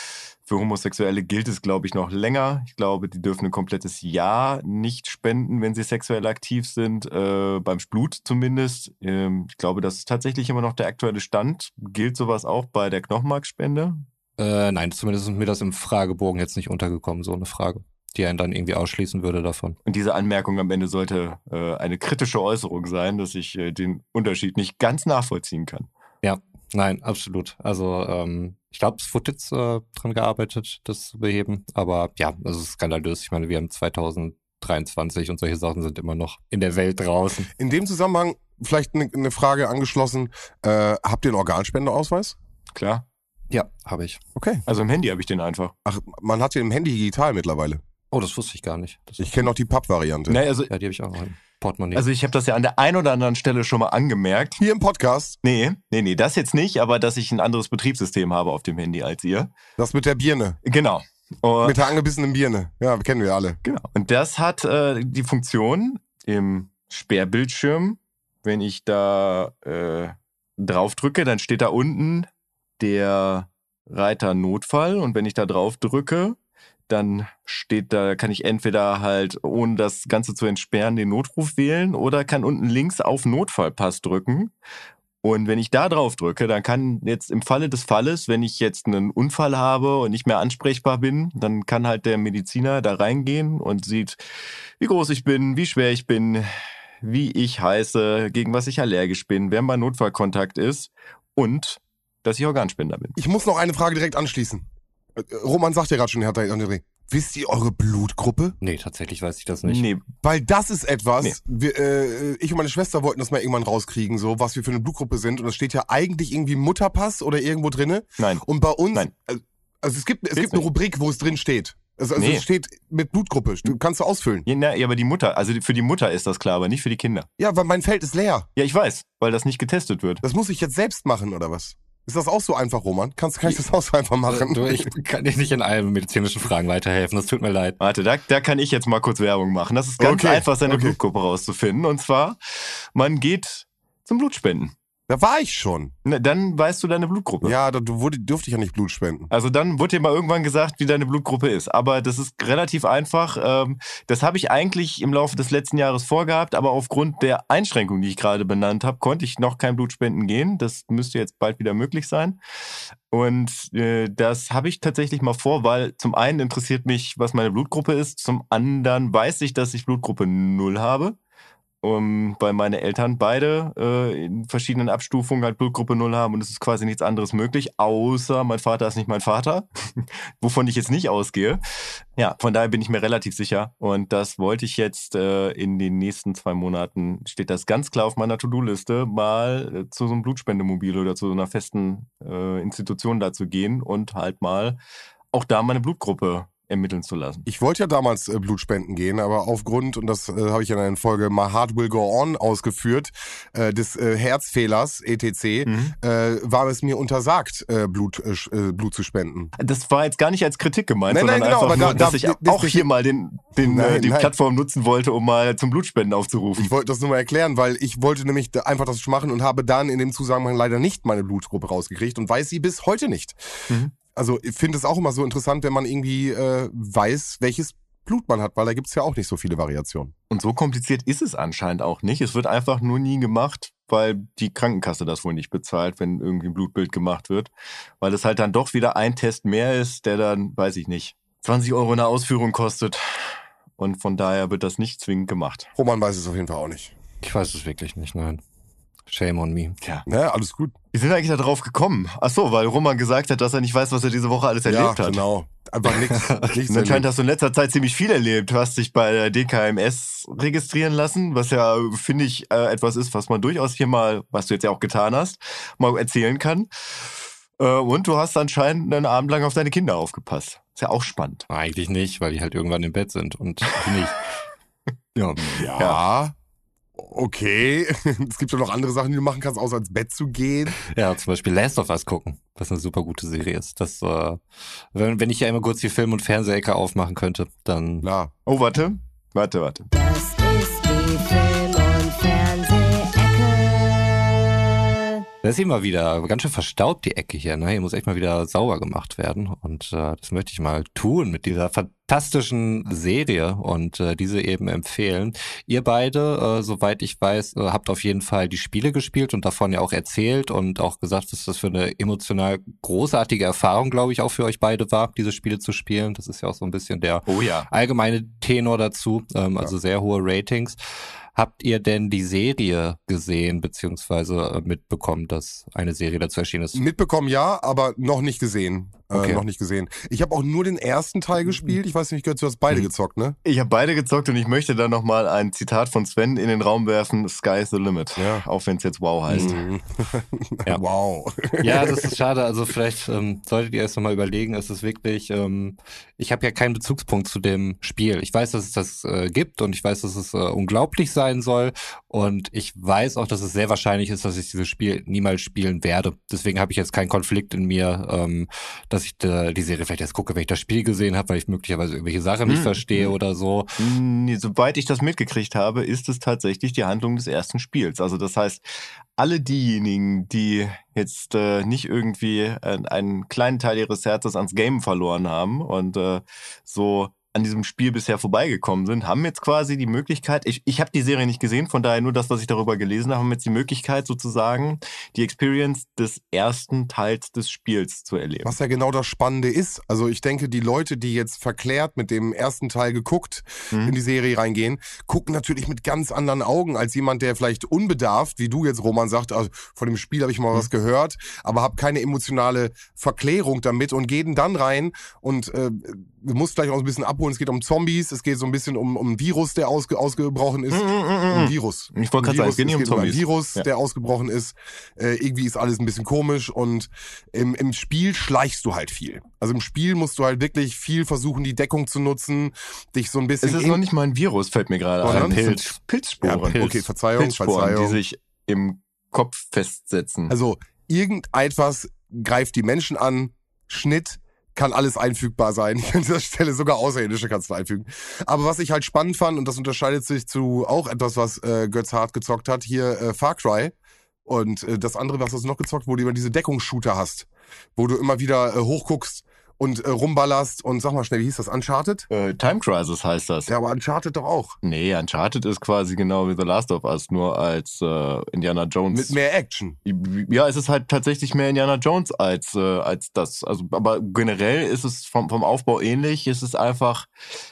für Homosexuelle gilt es, glaube ich, noch länger. Ich glaube, die dürfen ein komplettes Jahr nicht spenden, wenn sie sexuell aktiv sind, äh, beim Blut zumindest. Ähm, ich glaube, das ist tatsächlich immer noch der aktuelle Stand. Gilt sowas auch bei der Knochenmarkspende? Äh, nein, zumindest ist mir das im Fragebogen jetzt nicht untergekommen, so eine Frage, die einen dann irgendwie ausschließen würde davon. Und diese Anmerkung am Ende sollte äh, eine kritische Äußerung sein, dass ich äh, den Unterschied nicht ganz nachvollziehen kann. Nein, absolut. Also ähm, ich glaube, es wurde jetzt äh, dran gearbeitet, das zu beheben. Aber ja, also es ist skandalös. Ich meine, wir haben 2023 und solche Sachen sind immer noch in der Welt draußen. In dem Zusammenhang vielleicht eine eine Frage angeschlossen. Äh, habt ihr einen Organspendeausweis? Klar. Ja, habe ich. Okay. Also im Handy habe ich den einfach. Ach, man hat ja im Handy digital mittlerweile. Oh, das wusste ich gar nicht. Das Ich kenne auch die Papp-Variante. Nee, also, ja, die habe ich auch noch im Portemonnaie. also ich habe das ja an der einen oder anderen Stelle schon mal angemerkt. Hier im Podcast, Nee, nee, nee, das jetzt nicht, aber dass ich ein anderes Betriebssystem habe auf dem Handy als ihr. das mit der Birne. Genau. Und, Mit der angebissenen Birne. Ja, kennen wir alle. genau. Und das hat äh, die Funktion im Sperrbildschirm, wenn ich da äh, drauf drücke, dann steht da unten der Reiter Notfall und wenn ich da drauf drücke, dann steht da, kann ich entweder halt, ohne das Ganze zu entsperren, den Notruf wählen oder kann unten links auf Notfallpass drücken. Und wenn ich da drauf drücke, dann kann jetzt im Falle des Falles, wenn ich jetzt einen Unfall habe und nicht mehr ansprechbar bin, dann kann halt der Mediziner da reingehen und sieht, wie groß ich bin, wie schwer ich bin, wie ich heiße, gegen was ich allergisch bin, wer mein Notfallkontakt ist und dass ich Organspender bin. Ich muss noch eine Frage direkt anschließen. Äh, Roman sagt ja gerade schon, er da André. Wisst ihr eure Blutgruppe? nee, tatsächlich weiß ich das nicht. Nee, Weil das ist etwas, Nee. wir, äh, ich und meine Schwester wollten das mal irgendwann rauskriegen, so was wir für eine Blutgruppe sind. Und das steht ja eigentlich irgendwie Mutterpass oder irgendwo drinne. nein. Und bei uns, Nein. äh, also es gibt, es gibt eine. Rubrik, wo es drin steht. Also, also Nee. es steht mit Blutgruppe. Du kannst du ausfüllen. Ja, na, ja, aber die Mutter, also für die Mutter ist das klar, aber nicht für die Kinder. Ja, weil mein Feld ist leer. Ja, ich weiß, weil das nicht getestet wird. Das muss ich jetzt selbst machen, oder was? Ist das auch so einfach, Roman? Kannst, kann ich das auch so einfach machen? Äh, Du, ich kann dir nicht in allen medizinischen Fragen weiterhelfen. Das tut mir leid. Warte, da, da kann ich jetzt mal kurz Werbung machen. Das ist ganz Okay, einfach, seine okay. Blutgruppe rauszufinden. Und zwar, man geht zum Blutspenden. Da war ich schon. Na, dann weißt du deine Blutgruppe. Ja, da du wurde, durfte ich ja nicht Blut spenden. Also dann wurde dir mal irgendwann gesagt, wie deine Blutgruppe ist. Aber das ist relativ einfach. Ähm, das habe ich eigentlich im Laufe des letzten Jahres vorgehabt, aber aufgrund der Einschränkung, die ich gerade benannt habe, konnte ich noch kein Blutspenden gehen. Das müsste jetzt bald wieder möglich sein. Und äh, das habe ich tatsächlich mal vor, weil zum einen interessiert mich, was meine Blutgruppe ist, zum anderen weiß ich, dass ich Blutgruppe 0 habe. Um, weil meine Eltern beide äh, in verschiedenen Abstufungen halt Blutgruppe 0 haben und es ist quasi nichts anderes möglich, außer mein Vater ist nicht mein Vater, wovon ich jetzt nicht ausgehe. Ja, von daher bin ich mir relativ sicher und das wollte ich jetzt äh, in den nächsten zwei Monaten, steht das ganz klar auf meiner To-Do-Liste, mal äh, zu so einem Blutspendemobil oder zu so einer festen äh, Institution da zu gehen und halt mal auch da meine Blutgruppe ermitteln zu lassen. Ich wollte ja damals äh, Blut spenden gehen, aber aufgrund, und das äh, habe ich in einer Folge My Heart Will Go On ausgeführt, äh, des äh, Herzfehlers, etc., Mhm. äh, war es mir untersagt, äh, Blut, äh, äh, Blut zu spenden. Das war jetzt gar nicht als Kritik gemeint, Nein, sondern nein, genau, einfach aber nur, da- dass da- ich das- auch hier mal den, den, Nein, äh, die nein. Plattform nutzen wollte, um mal zum Blutspenden aufzurufen. Ich wollte das nur mal erklären, weil ich wollte nämlich einfach das machen und habe dann in dem Zusammenhang leider nicht meine Blutgruppe rausgekriegt und weiß sie bis heute nicht. Mhm. Also ich finde es auch immer so interessant, wenn man irgendwie äh, weiß, welches Blut man hat, weil da gibt's ja auch nicht so viele Variationen. Und so kompliziert ist es anscheinend auch nicht. Es wird einfach nur nie gemacht, weil die Krankenkasse das wohl nicht bezahlt, wenn irgendwie ein Blutbild gemacht wird. Weil es halt dann doch wieder ein Test mehr ist, der dann, weiß ich nicht, 20 Euro in der Ausführung kostet. Und von daher wird das nicht zwingend gemacht. Roman weiß es auf jeden Fall auch nicht. Ich weiß es wirklich nicht, nein. Shame on me. Tja. Ja, alles gut. Wie sind wir eigentlich da drauf gekommen? Ach so, weil Roman gesagt hat, dass er nicht weiß, was er diese Woche alles Ja, erlebt hat. genau. Einfach nichts. anscheinend hast du in letzter Zeit ziemlich viel erlebt. Du hast dich bei der DKMS registrieren lassen, was ja, finde ich, äh, etwas ist, was man durchaus hier mal, was du jetzt ja auch getan hast, mal erzählen kann. Äh, und du hast anscheinend einen Abend lang auf deine Kinder aufgepasst. Ist ja auch spannend. Eigentlich nicht, weil die halt irgendwann im Bett sind und ich nicht. ja. Ja. Okay. Es gibt ja noch andere Sachen, die du machen kannst, außer ins Bett zu gehen. ja, zum Beispiel Last of Us gucken, was eine super gute Serie ist. Das, äh, wenn, wenn ich ja immer kurz die Film- und Fernsehecke aufmachen könnte, dann Klar. Oh, warte. Warte, warte. Das Fernsehecke. Da ist immer wieder ganz schön verstaubt, die Ecke hier. Ne? Hier muss echt mal wieder sauber gemacht werden. Und äh, das möchte ich mal tun mit dieser fantastischen Serie und äh, diese eben empfehlen. Ihr beide, äh, soweit ich weiß, äh, habt auf jeden Fall die Spiele gespielt und davon ja auch erzählt und auch gesagt, dass das für eine emotional großartige Erfahrung, glaube ich, auch für euch beide war, diese Spiele zu spielen. Das ist ja auch so ein bisschen der Oh ja. allgemeine Tenor dazu, ähm, also sehr hohe Ratings. Habt ihr denn die Serie gesehen, beziehungsweise äh, mitbekommen, dass eine Serie dazu erschienen ist? Mitbekommen ja, aber noch nicht gesehen. Okay. Äh, noch nicht gesehen. Ich habe auch nur den ersten Teil gespielt. Ich weiß nicht, gehört, du hast beide Mhm. gezockt, ne? Ich habe beide gezockt und ich möchte da nochmal ein Zitat von Sven in den Raum werfen. Sky's the limit. Ja. Auch wenn es jetzt wow heißt. Mhm. Ja. Wow. Ja, das ist schade. Also vielleicht ähm, solltet ihr erst nochmal überlegen, es ist wirklich, ähm, ich habe ja keinen Bezugspunkt zu dem Spiel. Ich weiß, dass es das äh, gibt und ich weiß, dass es äh, unglaublich sein soll und ich weiß auch, dass es sehr wahrscheinlich ist, dass ich dieses Spiel niemals spielen werde. Deswegen habe ich jetzt keinen Konflikt in mir, ähm, dass ich äh, die Serie vielleicht erst gucke, wenn ich das Spiel gesehen habe, weil ich möglicherweise irgendwelche Sachen nicht Hm. verstehe oder so. Nee, Soweit ich das mitgekriegt habe, ist es tatsächlich die Handlung des ersten Spiels. Also das heißt, alle diejenigen, die jetzt äh, nicht irgendwie äh, einen kleinen Teil ihres Herzens ans Game verloren haben und äh, so an diesem Spiel bisher vorbeigekommen sind, haben jetzt quasi die Möglichkeit, ich, ich habe die Serie nicht gesehen, von daher nur das, was ich darüber gelesen habe, haben jetzt die Möglichkeit sozusagen die Experience des ersten Teils des Spiels zu erleben. Was ja genau das Spannende ist. Also ich denke, die Leute, die jetzt verklärt mit dem ersten Teil geguckt Mhm. in die Serie reingehen, gucken natürlich mit ganz anderen Augen als jemand, der vielleicht unbedarft, wie du jetzt, Roman, sagt, also von dem Spiel habe ich mal Mhm. was gehört, aber habe keine emotionale Verklärung damit und gehen dann rein und äh, du musst vielleicht auch ein bisschen abholen. Es geht um Zombies, es geht so ein bisschen um, um ein Virus, der ausge, ausgebrochen ist. Mm, mm, mm, Ein mm. Virus. Ich wollte gerade sagen, Virus, es geht nicht um um ein Zombies. Virus, Ja. der ausgebrochen ist. Äh, irgendwie ist alles ein bisschen komisch und im, im Spiel schleichst du halt viel. Also im Spiel musst du halt wirklich viel versuchen, die Deckung zu nutzen, dich so ein bisschen. Es ist noch nicht mal ein Virus, fällt mir gerade ein. Pilz. Pilzsporen. ja, Pilz. okay, Verzeihung, Pilzsporen, Verzeihung. die sich im Kopf festsetzen. Also irgendetwas greift die Menschen an, Schnitt, kann alles einfügbar sein. An dieser Stelle sogar Außerirdische kannst du einfügen. Aber was ich halt spannend fand, und das unterscheidet sich zu auch etwas, was äh, Götz Hart gezockt hat, hier äh, Far Cry. Und äh, das andere, was du noch gezockt, wo du immer diese Deckungsshooter hast, wo du immer wieder äh, hochguckst und äh, rumballerst und sag mal schnell, wie hieß das? Uncharted? äh, Time Crisis heißt das. Ja, aber Uncharted doch auch. Nee, Uncharted ist quasi genau wie The Last of Us, nur als äh, Indiana Jones. Mit mehr Action. ja, es ist halt tatsächlich mehr Indiana Jones als, äh, als das. Also, aber generell ist es vom, vom Aufbau ähnlich. Es ist einfach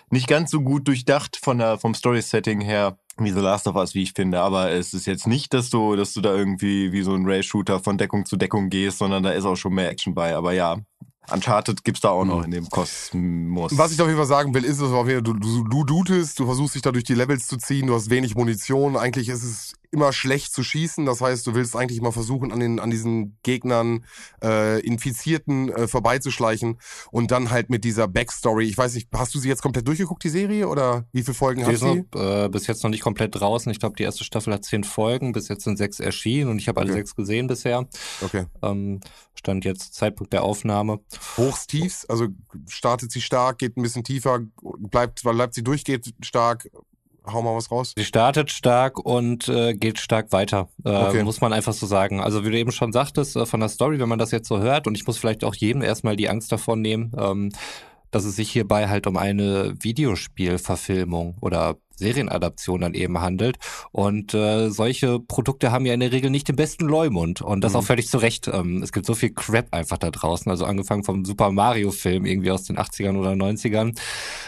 nicht ganz so gut durchdacht von der, vom Story-Setting her wie The Last of Us, wie ich finde. Aber es ist jetzt nicht, dass du, dass du da irgendwie wie so ein Ray-Shooter von Deckung zu Deckung gehst, sondern da ist auch schon mehr Action bei. Aber ja, Uncharted gibt's da auch noch in dem Kosmos. Was ich auf jeden Fall sagen will, ist es auf jeden Fall, du, du, du dutest, du versuchst dich da durch die Levels zu ziehen, du hast wenig Munition. Eigentlich ist es immer schlecht zu schießen. Das heißt, du willst eigentlich mal versuchen, an, den, an diesen Gegnern, äh, Infizierten äh, vorbeizuschleichen und dann halt mit dieser Backstory. Ich weiß nicht, hast du sie jetzt komplett durchgeguckt, die Serie? Oder wie viele Folgen hat sie? äh, bis jetzt noch nicht komplett draußen. Ich glaube, die erste Staffel hat zehn Folgen. Bis jetzt sind sechs erschienen und ich habe alle Okay. sechs gesehen bisher. Okay. Ähm, stand jetzt Zeitpunkt der Aufnahme. Hochs, tiefs, also startet sie stark, geht ein bisschen tiefer, bleibt, weil bleibt sie durchgeht stark. Hau mal was raus. Sie startet stark und äh, geht stark weiter, äh, Okay. muss man einfach so sagen. Also wie du eben schon sagtest, äh, von der Story, wenn man das jetzt so hört, und ich muss vielleicht auch jedem erstmal die Angst davon nehmen, ähm, dass es sich hierbei halt um eine Videospielverfilmung oder Serienadaption dann eben handelt. Und äh, solche Produkte haben ja in der Regel nicht den besten Leumund. Und das Mhm. auch völlig zu Recht. Ähm, es gibt so viel Crap einfach da draußen. Also angefangen vom Super Mario-Film irgendwie aus den 80ern oder 90ern.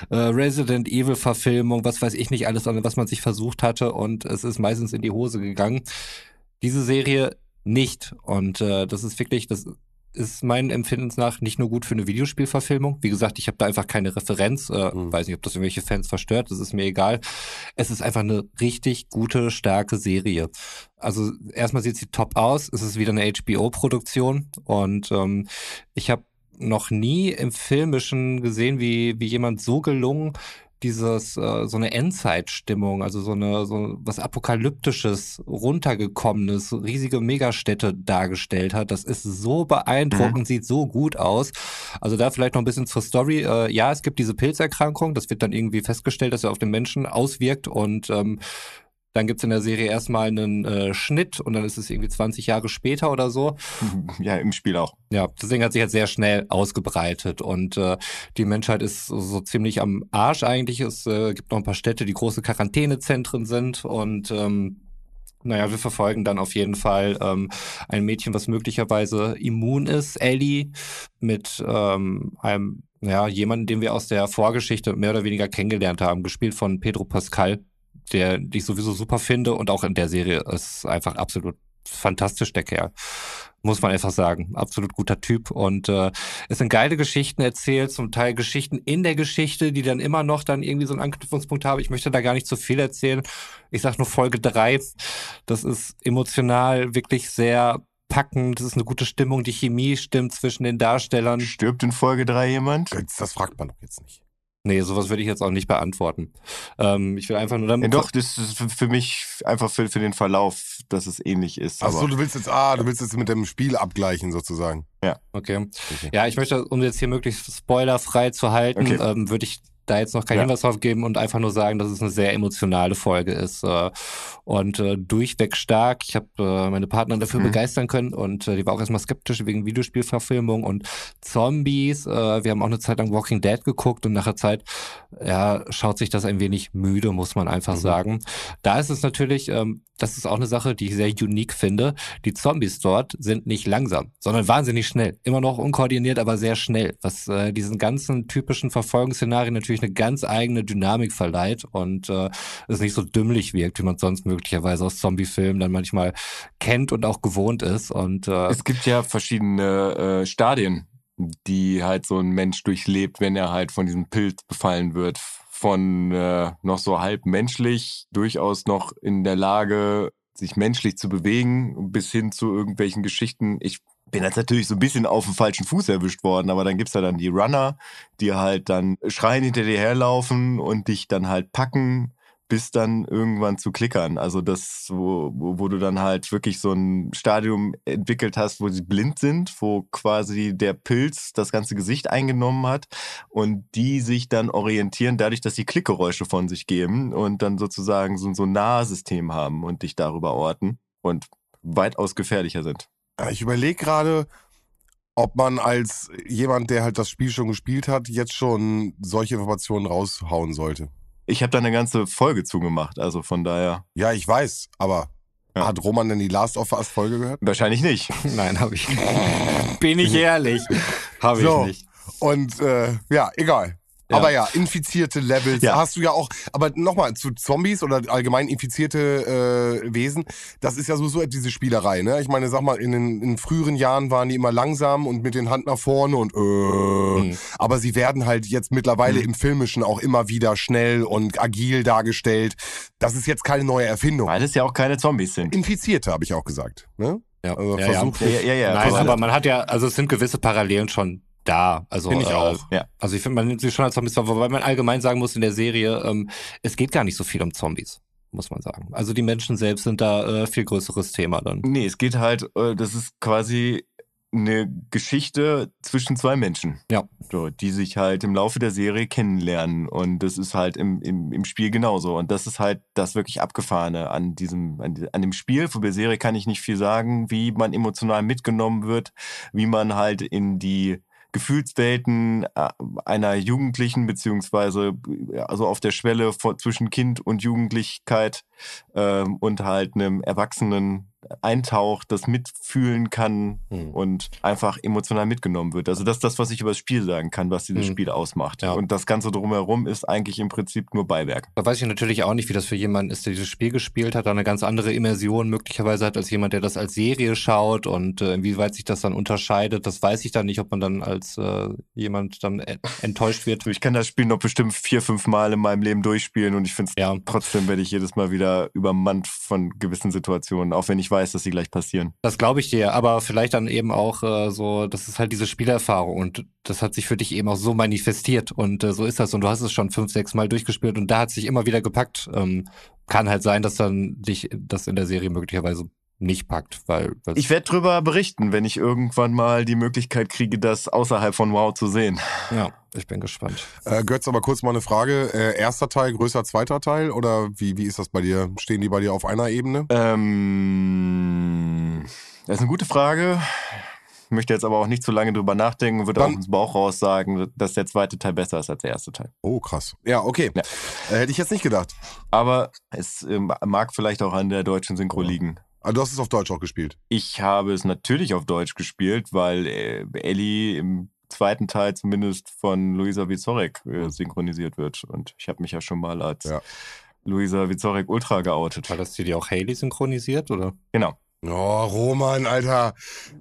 Äh, Resident Evil-Verfilmung, was weiß ich nicht alles, an was man sich versucht hatte. Und es ist meistens in die Hose gegangen. Diese Serie nicht. Und äh, das ist wirklich, das ist meinen Empfindens nach nicht nur gut für eine Videospielverfilmung. Wie gesagt, ich habe da einfach keine Referenz. Äh, Mhm. Weiß nicht, ob das irgendwelche Fans verstört. Das ist mir egal. Es ist einfach eine richtig gute, starke Serie. Also erstmal sieht sie top aus. Es ist wieder eine HBO-Produktion und ähm, ich habe noch nie im Filmischen gesehen, wie wie jemand so gelungen dieses äh, so eine Endzeitstimmung, also so eine so was apokalyptisches, runtergekommenes, riesige Megastädte dargestellt hat. Das ist so beeindruckend, sieht so gut aus. Also da vielleicht noch ein bisschen zur Story. Äh, ja, es gibt diese Pilzerkrankung, das wird dann irgendwie festgestellt, dass er auf den Menschen auswirkt und ähm, dann gibt's in der Serie erstmal einen äh, Schnitt und dann ist es irgendwie 20 Jahre später oder so. Ja, im Spiel auch. Ja, das Ding hat sich jetzt sehr schnell ausgebreitet und äh, die Menschheit ist so, so ziemlich am Arsch eigentlich. Es äh, gibt noch ein paar Städte, die große Quarantänezentren sind und ähm, naja, wir verfolgen dann auf jeden Fall ähm, ein Mädchen, was möglicherweise immun ist, Ellie, mit ähm, einem, ja, jemanden, den wir aus der Vorgeschichte mehr oder weniger kennengelernt haben, gespielt von Pedro Pascal, der die ich sowieso super finde und auch in der Serie ist einfach absolut fantastisch, der Kerl. Muss man einfach sagen. Absolut guter Typ. Und äh, es sind geile Geschichten erzählt, zum Teil Geschichten in der Geschichte, die dann immer noch dann irgendwie so einen Anknüpfungspunkt haben. Ich möchte da gar nicht zu viel erzählen. Ich sag nur Folge drei. Das ist emotional wirklich sehr packend. Das ist eine gute Stimmung. Die Chemie stimmt zwischen den Darstellern. Stirbt in Folge 3 jemand? Das fragt man doch jetzt nicht. Nee, sowas würde ich jetzt auch nicht beantworten. Ähm, ich will einfach nur Ja, damit. doch, das ist für- für mich einfach für, für den Verlauf, dass es ähnlich ist. Ach so, aber- du willst jetzt, ah, du willst jetzt mit dem Spiel abgleichen sozusagen. Okay. Okay. Ja, ich möchte, um jetzt hier möglichst spoilerfrei zu halten, Okay. ähm, würde ich da jetzt noch keinen Ja. Hinweis drauf geben und einfach nur sagen, dass es eine sehr emotionale Folge ist äh, und äh, durchweg stark. Ich habe äh, meine Partnerin dafür Mhm. begeistern können und äh, die war auch erstmal skeptisch wegen Videospielverfilmung und Zombies. Äh, wir haben auch eine Zeit lang Walking Dead geguckt und nach der Zeit ja, schaut sich das ein wenig müde, muss man einfach Mhm. sagen. Da ist es natürlich, ähm, das ist auch eine Sache, die ich sehr unique finde. Die Zombies dort sind nicht langsam, sondern wahnsinnig schnell. Immer noch unkoordiniert, aber sehr schnell. Was äh, diesen ganzen typischen Verfolgungsszenarien natürlich eine ganz eigene Dynamik verleiht und äh, es nicht so dümmlich wirkt, wie man sonst möglicherweise aus Zombie-Filmen dann manchmal kennt und auch gewohnt ist. Und äh, Es gibt ja verschiedene äh, Stadien, die halt so ein Mensch durchlebt, wenn er halt von diesem Pilz befallen wird. Von äh, noch so halb menschlich, durchaus noch in der Lage, sich menschlich zu bewegen, bis hin zu irgendwelchen Geschichten. Ich bin jetzt natürlich so ein bisschen auf dem falschen Fuß erwischt worden, aber dann gibt's ja dann die Runner, die halt dann schreien hinter dir herlaufen und dich dann halt packen, bis dann irgendwann zu klickern. Also das, wo, wo, wo du dann halt wirklich so ein Stadium entwickelt hast, wo sie blind sind, wo quasi der Pilz das ganze Gesicht eingenommen hat und die sich dann orientieren dadurch, dass sie Klickgeräusche von sich geben und dann sozusagen so, so ein Nahsystem haben und dich darüber orten und weitaus gefährlicher sind. Ja, Ich überlege gerade, ob man als jemand, der halt das Spiel schon gespielt hat, jetzt schon solche Informationen raushauen sollte. Ich habe da eine ganze Folge zugemacht, also von daher Ja, ich weiß, aber Ja. hat Roman denn die Last of Us Folge gehört? wahrscheinlich nicht. nein, habe ich. Bin ich ehrlich, habe ich So. nicht. Und äh, ja, egal. Ja. Aber ja, infizierte Levels Ja. hast du ja auch. Aber nochmal zu Zombies oder allgemein infizierte äh, Wesen, das ist ja sowieso diese Spielerei. Ne? Ich meine, sag mal, in den in früheren Jahren waren die immer langsam und mit den Hand nach vorne und äh, Mhm. aber sie werden halt jetzt mittlerweile Mhm. im Filmischen auch immer wieder schnell und agil dargestellt. Das ist jetzt keine neue Erfindung. Weil es ja auch keine Zombies sind. Infizierte, habe ich auch gesagt. Ne? Ja, Also ja, ja. versucht Ja, ja. Nein, voll. aber man hat ja, also es sind gewisse Parallelen schon da. Also, Finde ich äh, auch. Ja. Also ich finde, man nimmt sie schon als Zombies wahr, wobei man allgemein sagen muss in der Serie, ähm, es geht gar nicht so viel um Zombies, muss man sagen. Also die Menschen selbst sind da äh, viel größeres Thema dann. Nee, es geht halt, äh, das ist quasi eine Geschichte zwischen zwei Menschen. Ja. So, die sich halt im Laufe der Serie kennenlernen. Und das ist halt im, im, im Spiel genauso. Und das ist halt das wirklich Abgefahrene an diesem, an, an dem Spiel. Von der Serie kann ich nicht viel sagen, wie man emotional mitgenommen wird, wie man halt in die Gefühlswelten äh, einer Jugendlichen beziehungsweise also auf der Schwelle vor, zwischen Kind und Jugendlichkeit ähm, und halt einem Erwachsenen eintaucht, das mitfühlen kann Hm. und einfach emotional mitgenommen wird. Also das ist das, was ich über das Spiel sagen kann, was dieses Hm. Spiel ausmacht. Ja. Und das Ganze drumherum ist eigentlich im Prinzip nur Beiwerk. Da weiß ich natürlich auch nicht, wie das für jemanden ist, der dieses Spiel gespielt hat, da eine ganz andere Immersion möglicherweise hat als jemand, der das als Serie schaut und äh, inwieweit sich das dann unterscheidet. Das weiß ich dann nicht, ob man dann als äh, jemand dann enttäuscht wird. Ich kann das Spiel noch bestimmt vier, fünf Mal in meinem Leben durchspielen und ich finde es Ja. trotzdem werde ich jedes Mal wieder übermannt von gewissen Situationen, auch wenn ich weiß, dass sie gleich passieren. Das glaube ich dir, aber vielleicht dann eben auch äh, so, das ist halt diese Spielerfahrung und das hat sich für dich eben auch so manifestiert und äh, so ist das und du hast es schon fünf, sechs Mal durchgespielt und da hat sich immer wieder gepackt. Ähm, kann halt sein, dass dann dich das in der Serie möglicherweise nicht packt, weil Ich werde drüber berichten, wenn ich irgendwann mal die Möglichkeit kriege, das außerhalb von WoW zu sehen. ja, ich bin gespannt. Äh, Götz, aber kurz mal eine Frage. Äh, erster Teil, größer zweiter Teil? Oder wie, wie ist das bei dir? Stehen die bei dir auf einer Ebene? Ähm, das ist eine gute Frage. Ich möchte jetzt aber auch nicht zu lange drüber nachdenken und würde Dann- auch ins Bauch raus sagen, dass der zweite Teil besser ist als der erste Teil. Oh, krass. Ja, okay. Ja. Äh, hätte ich jetzt nicht gedacht. Aber es ähm, mag vielleicht auch an der deutschen Synchro liegen. Aber du hast es auf Deutsch auch gespielt. Ich habe es natürlich auf Deutsch gespielt, weil äh, Ellie im zweiten Teil zumindest von Luisa Vizorek äh, synchronisiert wird. Und ich habe mich ja schon mal als Ja. Luisa Vizorek Ultra geoutet. War das dir die auch Haley synchronisiert oder? Genau. Oh, Roman, Alter.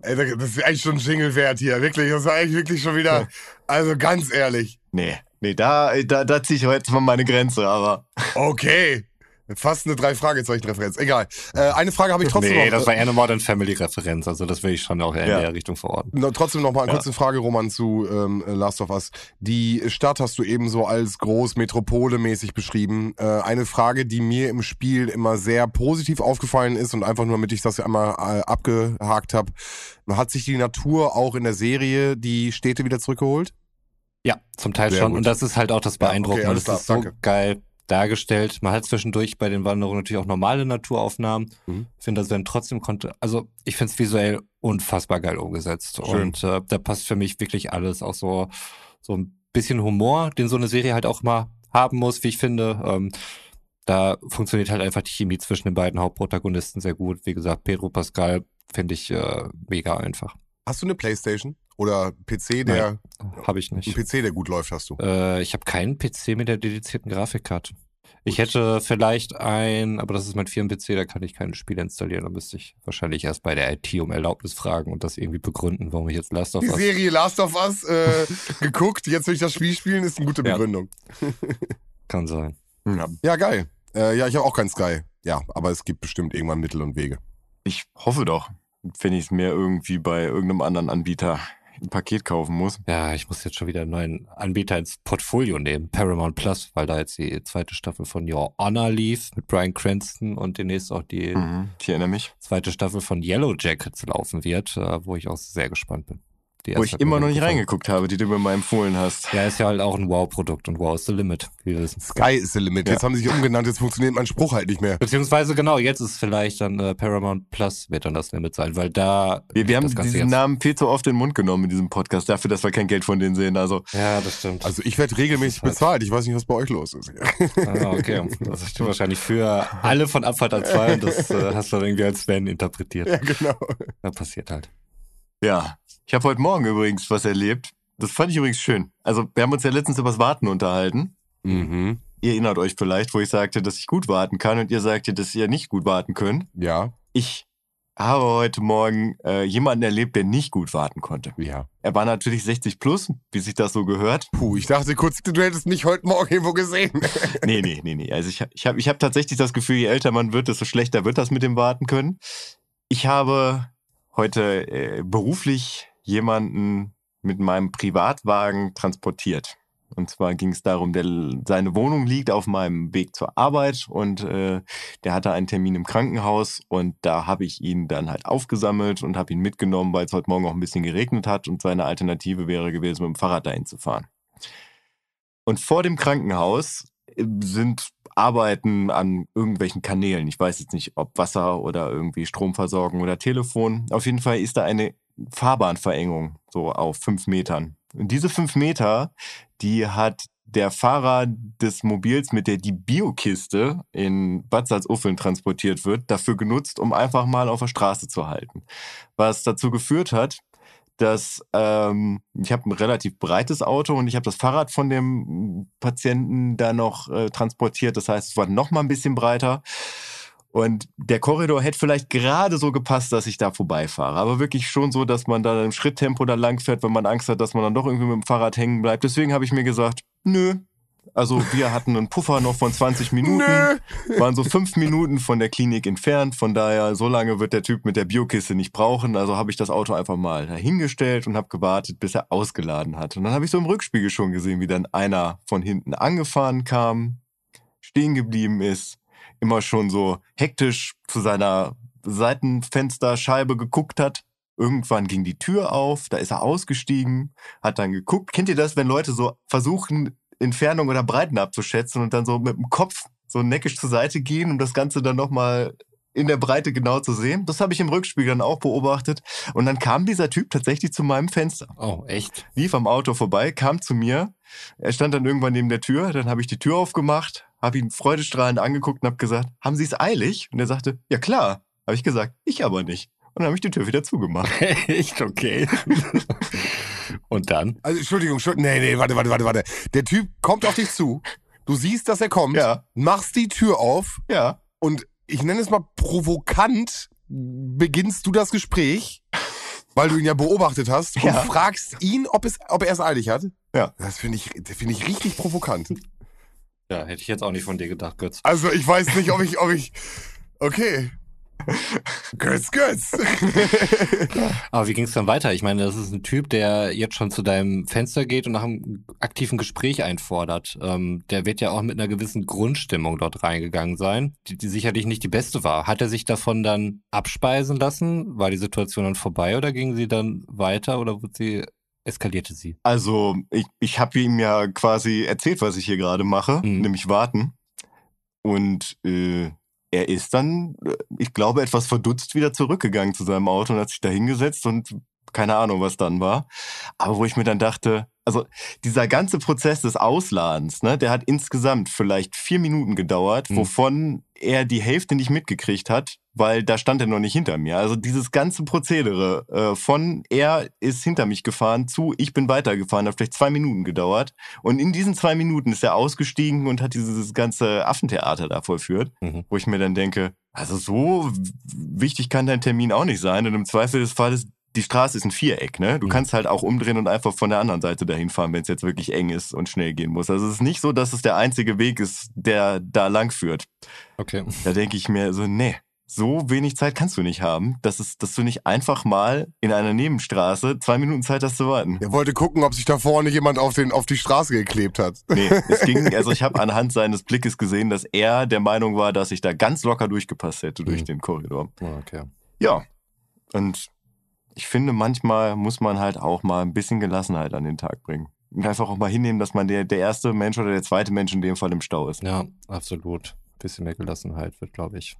Ey, das ist eigentlich schon ein Jingle wert hier. Wirklich. Das war eigentlich wirklich schon wieder. Also ganz ehrlich. Nee, nee, da, da, da ziehe ich jetzt mal meine Grenze, aber. Okay. Fast eine Drei-Fragezeichen-Referenz. Egal. Äh, eine Frage habe ich trotzdem nee, noch. das war eher eine Modern Family Referenz, also das will ich schon auch eher Ja. in der Richtung verorten. No, trotzdem noch mal eine Ja. kurze Frage, Roman, zu ähm, Last of Us. Die Stadt hast du eben so als groß Metropole-mäßig beschrieben. Äh, eine Frage, die mir im Spiel immer sehr positiv aufgefallen ist und einfach nur, damit ich das einmal äh, abgehakt habe, hat sich die Natur auch in der Serie die Städte wieder zurückgeholt? Ja, zum Teil Sehr schon. gut. Und das ist halt auch das Ja, okay, Beeindruckende. das ist so danke. geil dargestellt. Man hat zwischendurch bei den Wanderungen natürlich auch normale Naturaufnahmen. Mhm. Ich finde, das werden trotzdem konnte. Also ich finde es visuell unfassbar geil umgesetzt. Schön. Und äh, da passt für mich wirklich alles. Auch so, so ein bisschen Humor, den so eine Serie halt auch mal haben muss, wie ich finde. Ähm, da funktioniert halt einfach die Chemie zwischen den beiden Hauptprotagonisten sehr gut. Wie gesagt, Pedro Pascal finde ich äh, mega einfach. Hast du eine Playstation? Oder PC, der Habe ich ein nicht. PC, der gut läuft, hast du? Äh, ich habe keinen PC mit der dedizierten Grafikkarte. Ich hätte vielleicht ein, aber das ist mein Firmen-PC, da kann ich keine Spiele installieren. Da müsste ich wahrscheinlich erst bei der IT um Erlaubnis fragen und das irgendwie begründen, warum ich jetzt Last of Die Us. Serie Last of Us äh, geguckt, jetzt will ich das Spiel spielen, ist eine gute Ja. Begründung. Kann sein. Ja. Ja, geil. Äh, ja, ich habe auch kein Sky. Ja, aber es gibt bestimmt irgendwann Mittel und Wege. Ich hoffe doch, wenn ich es mir irgendwie bei irgendeinem anderen Anbieter ein Paket kaufen muss. Ja, ich muss jetzt schon wieder einen neuen Anbieter ins Portfolio nehmen, Paramount Plus, weil da jetzt die zweite Staffel von Your Honor lief mit Brian Cranston und demnächst auch die Mhm. Zweite Staffel von Yellow Jackets laufen wird, äh, wo ich auch sehr gespannt bin. Wo ich immer noch nicht reingeguckt habe, die du mir mal empfohlen hast. Ja, ist ja halt auch ein Wow-Produkt und Wow is the limit, wie wir wissen. Sky is the limit. Ja. Jetzt haben sie sich umgenannt, jetzt funktioniert mein Spruch halt nicht mehr. Beziehungsweise genau, jetzt ist vielleicht dann äh, Paramount Plus wird dann das Limit sein, weil da Wir, wir haben diesen Namen viel zu oft in den Mund genommen in diesem Podcast, dafür, dass wir kein Geld von denen sehen. Also Ja, das stimmt. Also ich werde regelmäßig ist bezahlt. Ich weiß nicht, was bei euch los ist. ah, okay. Das stimmt wahrscheinlich für alle von Abfahrt als zwei und das äh, hast du dann irgendwie als Fan interpretiert. ja, genau. Ja, passiert halt. Ja, ich habe heute Morgen übrigens was erlebt. Das fand ich übrigens schön. Also wir haben uns ja letztens übers Warten unterhalten. Mhm. Ihr erinnert euch vielleicht, wo ich sagte, dass ich gut warten kann und ihr sagtet, dass ihr nicht gut warten könnt. Ja, Ich habe heute Morgen äh, jemanden erlebt, der nicht gut warten konnte. ja. Er war natürlich 60 plus, wie sich das so gehört. Puh, ich dachte kurz, du hättest mich heute Morgen irgendwo gesehen. Nee, nee, nee, nee. Also ich, ich habe ich hab tatsächlich das Gefühl, je älter man wird, desto schlechter wird das mit dem Warten können. Ich habe heute äh, beruflich jemanden mit meinem Privatwagen transportiert. Und zwar ging es darum, der, seine Wohnung liegt auf meinem Weg zur Arbeit und äh, der hatte einen Termin im Krankenhaus und da habe ich ihn dann halt aufgesammelt und habe ihn mitgenommen, weil es heute Morgen auch ein bisschen geregnet hat und seine Alternative wäre gewesen, mit dem Fahrrad dahin zu fahren. Und vor dem Krankenhaus äh, sind Arbeiten an irgendwelchen Kanälen. Ich weiß jetzt nicht, ob Wasser oder irgendwie Stromversorgung oder Telefon. Auf jeden Fall ist da eine Fahrbahnverengung, so auf fünf Metern. Und diese fünf Meter, die hat der Fahrer des Mobils, mit der die Biokiste in Bad Salzuffeln transportiert wird, dafür genutzt, um einfach mal auf der Straße zu halten. Was dazu geführt hat, dass ähm, ich habe ein relativ breites Auto und ich habe das Fahrrad von dem Patienten da noch äh, transportiert. Das heißt, es war noch mal ein bisschen breiter. Und der Korridor hätte vielleicht gerade so gepasst, dass ich da vorbeifahre. Aber wirklich schon so, dass man da im Schritttempo da lang fährt, wenn man Angst hat, dass man dann doch irgendwie mit dem Fahrrad hängen bleibt. Deswegen habe ich mir gesagt, nö. Also wir hatten einen Puffer noch von 20 Minuten, Nö. waren so fünf Minuten von der Klinik entfernt. Von daher, so lange wird der Typ mit der Biokiste nicht brauchen. Also habe ich das Auto einfach mal dahingestellt und habe gewartet, bis er ausgeladen hat. Und dann habe ich so im Rückspiegel schon gesehen, wie dann einer von hinten angefahren kam, stehen geblieben ist, immer schon so hektisch zu seiner Seitenfensterscheibe geguckt hat. Irgendwann ging die Tür auf, da ist er ausgestiegen, hat dann geguckt. Kennt ihr das, wenn Leute so versuchen, Entfernung oder Breiten abzuschätzen und dann so mit dem Kopf so neckisch zur Seite gehen, um das Ganze dann nochmal in der Breite genau zu sehen? Das habe ich im Rückspiegel dann auch beobachtet. Und dann kam dieser Typ tatsächlich zu meinem Fenster Oh, echt? lief am Auto vorbei, kam zu mir. Er stand dann irgendwann neben der Tür. Dann habe ich die Tür aufgemacht, habe ihn freudestrahlend angeguckt und habe gesagt, haben Sie es eilig? Und er sagte, ja klar. Habe ich gesagt, ich aber nicht. Und dann habe ich die Tür wieder zugemacht. echt? Okay. Und dann? Also, Entschuldigung, Entschuldigung. Nee, nee, warte, warte, warte, warte. Der Typ kommt auf dich zu. Du siehst, dass er kommt. Ja. Machst die Tür auf Ja, und ich nenne es mal provokant beginnst du das Gespräch, weil du ihn ja beobachtet hast und Ja. fragst ihn, ob, es, ob er es eilig hat. Ja. Das finde ich, das finde ich richtig provokant. Ja, hätte ich jetzt auch nicht von dir gedacht, Götz. Also ich weiß nicht, ob ich, ob ich. Okay. Götz, Götz. Aber wie ging es dann weiter? Ich meine, das ist ein Typ, der jetzt schon zu deinem Fenster geht und nach einem aktiven Gespräch einfordert. Ähm, der wird ja auch mit einer gewissen Grundstimmung dort reingegangen sein, die, die sicherlich nicht die beste war. Hat er sich davon dann abspeisen lassen? War die Situation dann vorbei oder ging sie dann weiter oder wurde sie, eskalierte sie? also ich, ich habe ihm ja quasi erzählt, was ich hier gerade mache, Mhm. nämlich warten. Und äh, er ist dann, äh, ich glaube, etwas verdutzt wieder zurückgegangen zu seinem Auto und hat sich da hingesetzt und keine Ahnung, was dann war. Aber wo ich mir dann dachte, also dieser ganze Prozess des Ausladens, ne, der hat insgesamt vielleicht vier Minuten gedauert, Mhm. wovon er die Hälfte nicht mitgekriegt hat, weil da stand er noch nicht hinter mir. Also dieses ganze Prozedere äh, von er ist hinter mich gefahren zu ich bin weitergefahren, hat vielleicht zwei Minuten gedauert. Und in diesen zwei Minuten ist er ausgestiegen und hat dieses ganze Affentheater da vollführt, Mhm. wo ich mir dann denke, also so wichtig kann dein Termin auch nicht sein. Und im Zweifel des Falles, die Straße ist ein Viereck, ne? Du Mhm. kannst halt auch umdrehen und einfach von der anderen Seite dahin fahren, wenn es jetzt wirklich eng ist und schnell gehen muss. Also es ist nicht so, dass es der einzige Weg ist, der da lang führt. Okay. Da denke ich mir so, nee, so wenig Zeit kannst du nicht haben, dass, es, dass du nicht einfach mal in einer Nebenstraße zwei Minuten Zeit hast zu warten. Er wollte gucken, ob sich da vorne jemand auf, den, auf die Straße geklebt hat. Nee, es ging, also ich habe anhand seines Blickes gesehen, dass er der Meinung war, dass ich da ganz locker durchgepasst hätte durch Mhm. den Korridor. Oh, okay. Ja, und ich finde, manchmal muss man halt auch mal ein bisschen Gelassenheit an den Tag bringen. Und einfach auch mal hinnehmen, dass man der, der erste Mensch oder der zweite Mensch in dem Fall im Stau ist. Ja, absolut. Bisschen mehr Gelassenheit wird, glaube ich,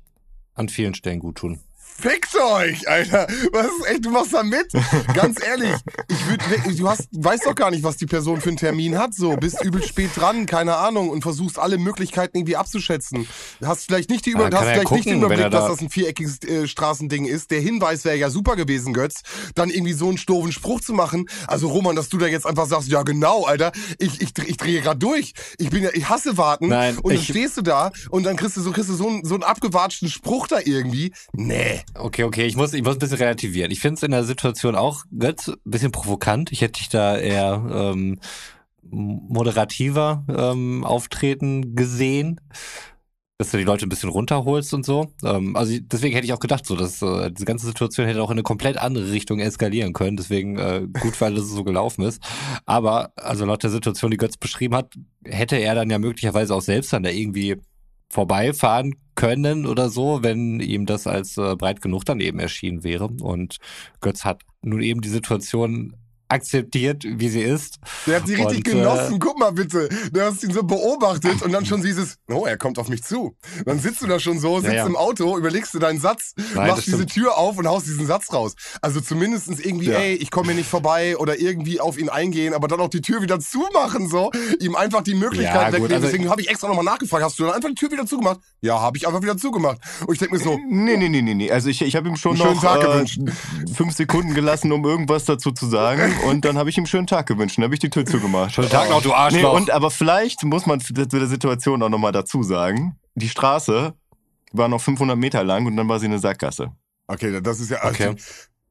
an vielen Stellen gut tun. Fickt euch, Alter. Was ist echt, du machst da mit? Ganz ehrlich, ich würd, du hast, weißt doch gar nicht, was die Person für einen Termin hat, so. Bist übel spät dran, keine Ahnung, und versuchst alle Möglichkeiten irgendwie abzuschätzen. Hast vielleicht nicht die, Über Ja, hast vielleicht nicht den gucken, Überblick, er da- dass das ein viereckiges äh, Straßending ist. Der Hinweis wäre ja super gewesen, Götz. Dann irgendwie so einen doofen Spruch zu machen. Also Roman, dass du da jetzt einfach sagst, ja genau, Alter, ich, ich, ich drehe gerade durch. Ich bin ja, ich hasse warten. Nein, und dann ich- stehst du da und dann kriegst du so, kriegst du so einen, so einen abgewatschten Spruch da irgendwie. Nee. Okay, okay, ich muss, ich muss ein bisschen relativieren. Ich finde es in der Situation auch, Götz, ein bisschen provokant. Ich hätte dich da eher ähm, moderativer ähm, auftreten gesehen. Dass du die Leute ein bisschen runterholst und so. Ähm, also deswegen hätte ich auch gedacht, so dass äh, diese ganze Situation hätte auch in eine komplett andere Richtung eskalieren können. Deswegen äh, gut, weil es so gelaufen ist. Aber also laut der Situation, die Götz beschrieben hat, hätte er dann ja möglicherweise auch selbst dann da irgendwie vorbeifahren können oder so, wenn ihm das als äh, breit genug dann eben erschienen wäre. Und Götz hat nun eben die Situation akzeptiert, wie sie ist. Der hat sie richtig Und, äh, genossen. Guck mal bitte. Du hast ihn so beobachtet und dann schon dieses, oh, er kommt auf mich zu. Dann sitzt du da schon so, sitzt ja. im Auto, überlegst du deinen Satz, Nein, machst diese. Tür auf und haust diesen Satz raus. Also zumindestens irgendwie, Ja. ey, ich komme hier nicht vorbei oder irgendwie auf ihn eingehen, aber dann auch die Tür wieder zumachen, so. Ihm einfach die Möglichkeit Ja, wegnehmen. also- Deswegen habe ich extra nochmal nachgefragt, hast du dann einfach die Tür wieder zugemacht? Ja, habe ich einfach wieder zugemacht. Und ich denke mir so, Nee, nee, nee, nee, nee. Also ich, ich habe ihm schon noch Tag äh, fünf Sekunden gelassen, um irgendwas dazu zu sagen. Und dann habe ich ihm einen schönen Tag gewünscht. Dann habe ich die Tür zugemacht. Schönen Tag noch, du Nee, Arschloch. und aber vielleicht muss man zu der Situation auch nochmal dazu sagen, die Straße war noch 500 Meter lang und dann war sie eine Sackgasse. okay, das ist ja, Okay.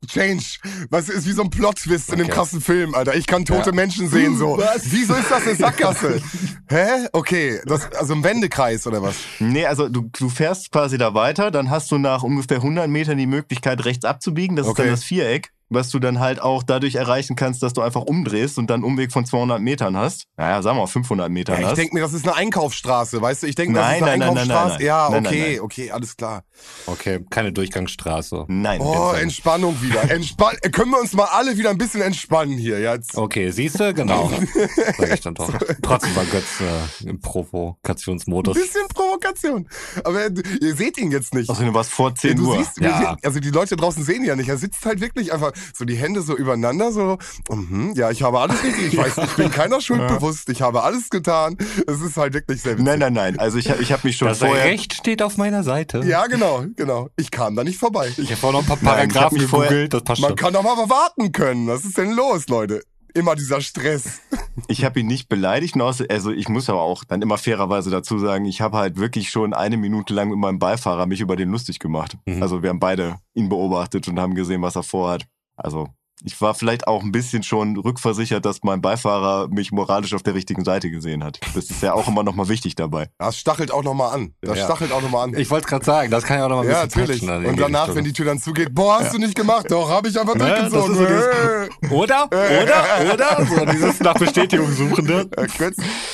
Change. Was ist wie so ein Plot-Twist in einem Okay. krassen Film, Alter. Ich kann tote Menschen sehen, so. Wieso ist das eine Sackgasse? Hä? Okay. Das, also ein Wendekreis oder was? Nee, also du, du fährst quasi da weiter, dann hast du nach ungefähr 100 Metern die Möglichkeit, rechts abzubiegen. Das ist Okay. dann das Viereck, was du dann halt auch dadurch erreichen kannst, dass du einfach umdrehst und dann einen Umweg von 200 Metern hast. Naja, sagen wir mal 500 Metern Ja, ich denke mir, das ist eine Einkaufsstraße, weißt du? Ich denke mir, das Nein, ist eine nein, nein, nein, Einkaufsstraße. nein, nein. Ja, okay, nein. okay, alles klar. Okay, keine Durchgangsstraße. Nein. Oh. Entspannung wieder. Entspann können wir uns mal alle wieder ein bisschen entspannen hier jetzt? Okay, siehst du? Genau. Sag ich dann doch. Trotzdem war Götz äh, im Provokationsmodus. Bisschen Provokation. Aber du- ihr seht ihn jetzt nicht. Außerdem war es vor 10 du Uhr. siehst, Ja. also die Leute draußen sehen ihn ja nicht. Er sitzt halt wirklich einfach so die Hände so übereinander, so, mhm, ja, ich habe alles richtig, ich weiß, ich bin keiner Schuld bewusst, ich habe alles getan. Es ist halt wirklich sehr witzig. Nein, nein, nein. Also ich, ich habe mich schon Das vorher. Recht steht auf meiner Seite. Ja, genau, genau. Ich kam da nicht vorbei. Ich habe vorhin noch ein paar ich Paragraphen mich vorher- gegoogelt, das passt Man schon. kann doch mal warten können. Was ist denn los, Leute? Immer dieser Stress. Ich habe ihn nicht beleidigt, also ich muss aber auch dann immer fairerweise dazu sagen, ich habe halt wirklich schon eine Minute lang mit meinem Beifahrer mich über den lustig gemacht. Mhm. Also wir haben beide ihn beobachtet und haben gesehen, was er vorhat. Also ich war vielleicht auch ein bisschen schon rückversichert, dass mein Beifahrer mich moralisch auf der richtigen Seite gesehen hat. Das ist ja auch immer noch mal wichtig dabei. Das stachelt auch nochmal an. Das Ja. stachelt auch nochmal an. Ich wollte gerade sagen, das kann ja auch noch mal ein ja, bisschen natürlich. in Und danach, wenn die Tür dann zugeht, boah, hast du nicht gemacht. Doch, habe ich einfach Ja, das durchgezogen. so dieses- Oder? Oder? Oder? So dieses nach Bestätigung suchende. Äh,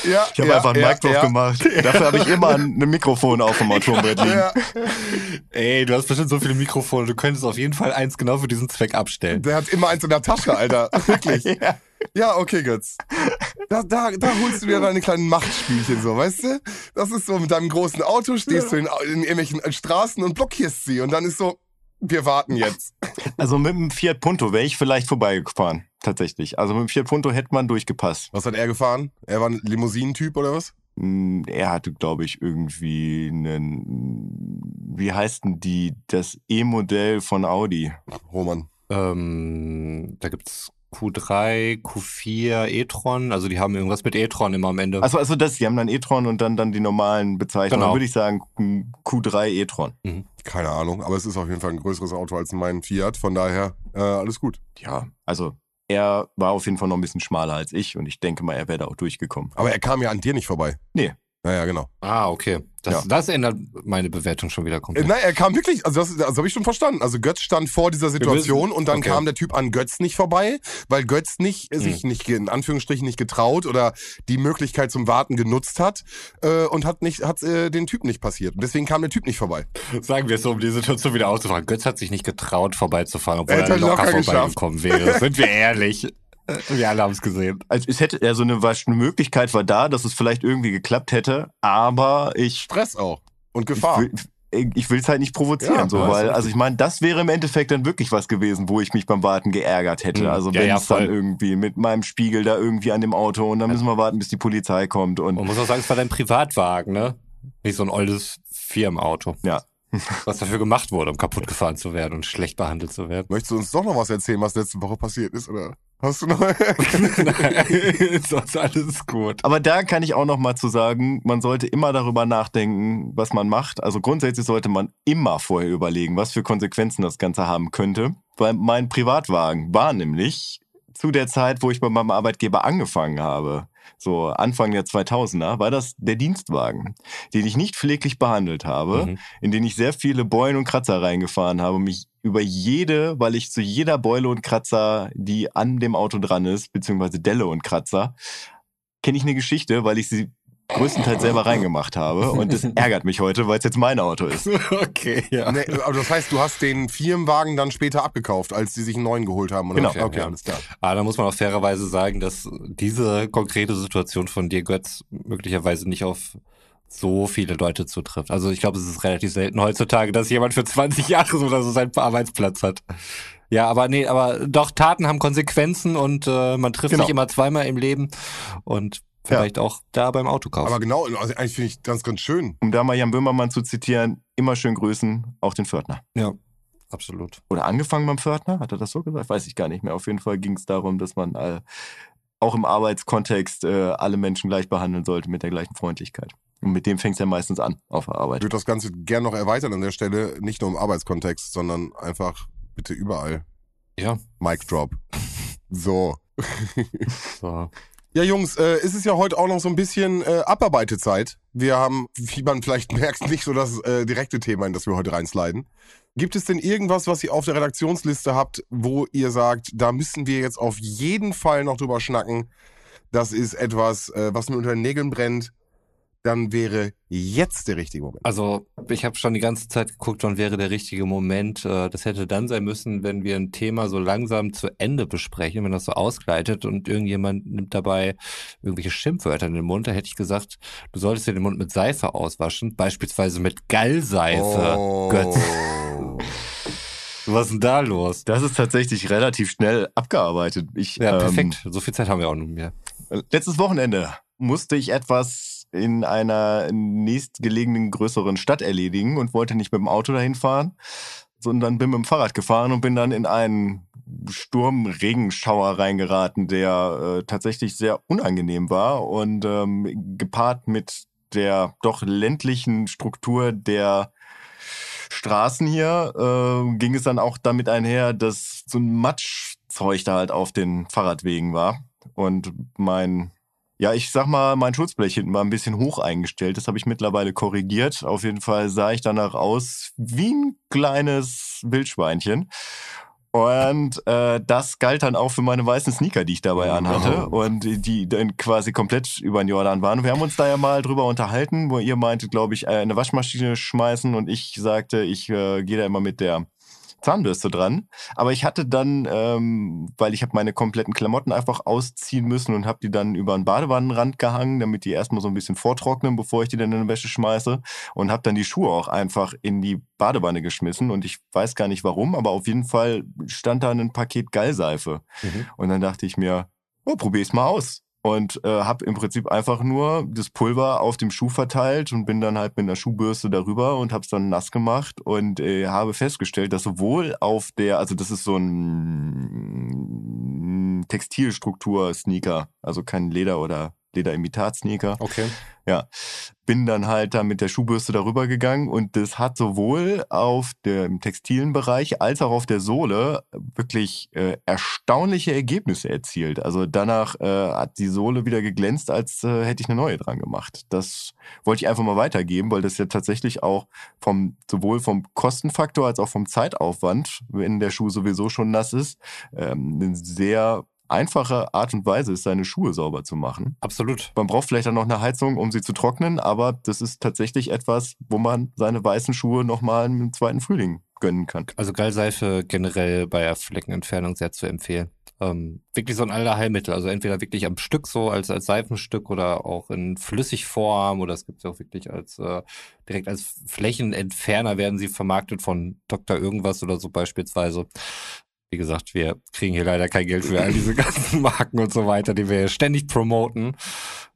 ja, Ich habe ja, einfach einen ja, Mic drauf ja. gemacht. Dafür habe ich immer ein ein Mikrofon auf dem Arturbrett liegen. Ja, Ey, du hast bestimmt so viele Mikrofone, du könntest auf jeden Fall eins genau für diesen Zweck abstellen. der hat immer eins in der Tasche, Alter. Wirklich. Ja. Ja, okay, Götz. Da, da, da holst du dir deine kleinen Machtspielchen so, weißt du? Das ist so, mit deinem großen Auto stehst du in, in irgendwelchen Straßen und blockierst sie. Und dann ist so, wir warten jetzt. Also mit dem Fiat Punto wäre ich vielleicht vorbeigefahren. Tatsächlich. Also mit dem Fiat Punto hätte man durchgepasst. Was hat er gefahren? Er war ein Limousinentyp oder was? Mm, Er hatte, glaube ich, irgendwie einen, wie heißt denn die, das E-Modell von Audi? Roman. Ähm, da gibt's Q3, Q4, e-tron, also die haben irgendwas mit e-tron immer am Ende. Also, also das, die haben dann e-tron und dann, dann die normalen Bezeichnungen. Genau. Dann würde ich sagen mm, Q3 e-tron. Keine Ahnung, aber es ist auf jeden Fall ein größeres Auto als mein Fiat. Von daher, äh, alles gut. Ja, also er war auf jeden Fall noch ein bisschen schmaler als ich und ich denke mal, er wäre da auch durchgekommen. Aber er kam ja an dir nicht vorbei. Nee. Naja, genau. ah, okay. Das, Ja. das ändert meine Bewertung schon wieder Äh, komplett. Nein, er kam wirklich, also das, das habe ich schon verstanden. Also Götz stand vor dieser Situation und dann okay. kam der Typ an Götz nicht vorbei, weil Götz nicht, äh, sich nicht, ge- in Anführungsstrichen nicht getraut oder die Möglichkeit zum Warten genutzt hat äh, und hat nicht, hat äh, den Typ nicht passiert. Und deswegen kam der Typ nicht vorbei. Sagen wir es so, um die Situation wieder auszufahren. Götz hat sich nicht getraut, vorbeizufahren, obwohl Er er, locker, locker vorbeigekommen wäre. Sind wir ehrlich. Wir alle haben es gesehen. Also es hätte, also eine, eine Möglichkeit war da, dass es vielleicht irgendwie geklappt hätte, aber ich Stress auch. Und Ich Gefahr. will, ich will es halt nicht provozieren, Ja, so, weil, also ich meine, das wäre im Endeffekt dann wirklich was gewesen, wo ich mich beim Warten geärgert hätte. Mhm. Also Ja, wenn ja, es dann irgendwie mit meinem Spiegel da irgendwie an dem Auto und dann müssen wir warten, bis die Polizei kommt und Man muss auch sagen, es war dein Privatwagen, ne? Nicht so ein oldes Firmenauto. ja. Was dafür gemacht wurde, um kaputt gefahren zu werden und schlecht behandelt zu werden. Möchtest du uns doch noch was erzählen, was letzte Woche passiert ist? Oder hast du noch? Nein, sonst alles gut. Aber da kann ich auch noch mal zu sagen, man sollte immer darüber nachdenken, was man macht. Also grundsätzlich sollte man immer vorher überlegen, was für Konsequenzen das Ganze haben könnte. Weil mein Privatwagen war nämlich zu der Zeit, wo ich bei meinem Arbeitgeber angefangen habe, so Anfang der 2000er, war das der Dienstwagen, den ich nicht pfleglich behandelt habe, Mhm. in den ich sehr viele Beulen und Kratzer reingefahren habe, mich über jede, weil ich zu jeder Beule und Kratzer, die an dem Auto dran ist, beziehungsweise Delle und Kratzer, kenne ich eine Geschichte, weil ich sie größtenteils selber reingemacht habe. Und das ärgert mich heute, weil es jetzt mein Auto ist. Okay, ja. Nee, aber das heißt, du hast den Firmenwagen dann später abgekauft, als die sich einen neuen geholt haben, oder? Genau. Okay, okay Ja. alles klar. Aber da muss man auch fairerweise sagen, dass diese konkrete Situation von dir, Götz, möglicherweise nicht auf so viele Leute zutrifft. Also ich glaube, es ist relativ selten heutzutage, dass jemand für 20 Jahre oder so seinen Arbeitsplatz hat. Ja, aber nee, aber doch, Taten haben Konsequenzen und äh, man trifft Genau. sich immer zweimal im Leben und vielleicht auch da beim Autokauf. Aber genau, also eigentlich finde ich ganz, ganz schön. Um da mal Jan Böhmermann zu zitieren, immer schön grüßen, auch den Pförtner. ja, absolut. Oder angefangen beim Pförtner, hat er das so gesagt? Weiß ich gar nicht mehr. Auf jeden Fall ging es darum, dass man äh, auch im Arbeitskontext äh, alle Menschen gleich behandeln sollte mit der gleichen Freundlichkeit. Und mit dem fängt es ja meistens an auf der Ich Arbeit. würde das Ganze gern noch erweitern an der Stelle, nicht nur im Arbeitskontext, sondern einfach bitte überall. Ja, Mic Drop. So. so. Ja, Jungs, äh, ist es ja heute auch noch so ein bisschen äh, Abarbeitezeit. Wir haben, wie man vielleicht merkt, nicht so das äh, direkte Thema, in das wir heute reinsliden. Gibt es denn irgendwas, was ihr auf der Redaktionsliste habt, wo ihr sagt, da müssen wir jetzt auf jeden Fall noch drüber schnacken? Das ist etwas, äh, was mir unter den Nägeln brennt. Dann wäre jetzt der richtige Moment. Also ich habe schon die ganze Zeit geguckt, wann wäre der richtige Moment. Äh, Das hätte dann sein müssen, wenn wir ein Thema so langsam zu Ende besprechen, wenn das so ausgleitet und irgendjemand nimmt dabei irgendwelche Schimpfwörter in den Mund. Da hätte ich gesagt, du solltest dir den Mund mit Seife auswaschen, beispielsweise mit Gallseife. Oh. Götz. Was ist denn da los? Das ist tatsächlich relativ schnell abgearbeitet. Ich, Ja, ähm, perfekt. So viel Zeit haben wir auch nicht mehr. Letztes Wochenende musste ich etwas in einer nächstgelegenen größeren Stadt erledigen und wollte nicht mit dem Auto dahin fahren, sondern bin mit dem Fahrrad gefahren und bin dann in einen Sturmregenschauer reingeraten, der äh, tatsächlich sehr unangenehm war und ähm, gepaart mit der doch ländlichen Struktur der Straßen hier äh, ging es dann auch damit einher, dass so ein Matschzeug da halt auf den Fahrradwegen war. Und mein, ja, ich sag mal, mein Schutzblech hinten war ein bisschen hoch eingestellt. Das habe ich mittlerweile korrigiert. Auf jeden Fall sah ich danach aus wie ein kleines Wildschweinchen. Und äh, das galt dann auch für meine weißen Sneaker, die ich dabei anhatte und die dann quasi komplett über den Jordan waren. Wir haben uns da ja mal drüber unterhalten, wo ihr meintet, glaube ich, äh, eine Waschmaschine schmeißen und ich sagte, ich äh, gehe da immer mit der Zahnbürste dran. Aber ich hatte dann, ähm, weil ich habe meine kompletten Klamotten einfach ausziehen müssen und habe die dann über einen Badewannenrand gehangen, damit die erstmal so ein bisschen vortrocknen, bevor ich die dann in die Wäsche schmeiße. Und habe dann die Schuhe auch einfach in die Badewanne geschmissen. Und ich weiß gar nicht warum, aber auf jeden Fall stand da ein Paket Gallseife. Mhm. Und dann dachte ich mir, oh, probier's mal aus. Und äh, habe im Prinzip einfach nur das Pulver auf dem Schuh verteilt und bin dann halt mit einer Schuhbürste darüber und habe es dann nass gemacht und äh, habe festgestellt, dass sowohl auf der, also das ist so ein Textilstruktur-Sneaker, also kein Leder- oder Lederimitat-Sneaker. Okay. Ja, bin dann halt da mit der Schuhbürste darüber gegangen und das hat sowohl auf dem textilen Bereich als auch auf der Sohle wirklich äh, erstaunliche Ergebnisse erzielt. Also danach äh, hat die Sohle wieder geglänzt, als äh, hätte ich eine neue dran gemacht. Das wollte ich einfach mal weitergeben, weil das ja tatsächlich auch vom sowohl vom Kostenfaktor als auch vom Zeitaufwand, wenn der Schuh sowieso schon nass ist, ähm, eine sehr einfache Art und Weise ist, seine Schuhe sauber zu machen. Absolut. Man braucht vielleicht dann noch eine Heizung, um sie zu trocknen, aber das ist tatsächlich etwas, wo man seine weißen Schuhe nochmal im zweiten Frühling gönnen kann. Also Gallseife generell bei Fleckenentfernung sehr zu empfehlen. Ähm, wirklich so ein Allerheilmittel. Also entweder wirklich am Stück so als, als Seifenstück oder auch in Flüssigform oder es gibt sie auch wirklich als äh, direkt als Flächenentferner werden sie vermarktet von Dr. Irgendwas oder so beispielsweise. Wie gesagt, wir kriegen hier leider kein Geld für all diese ganzen Marken und so weiter, die wir ständig promoten.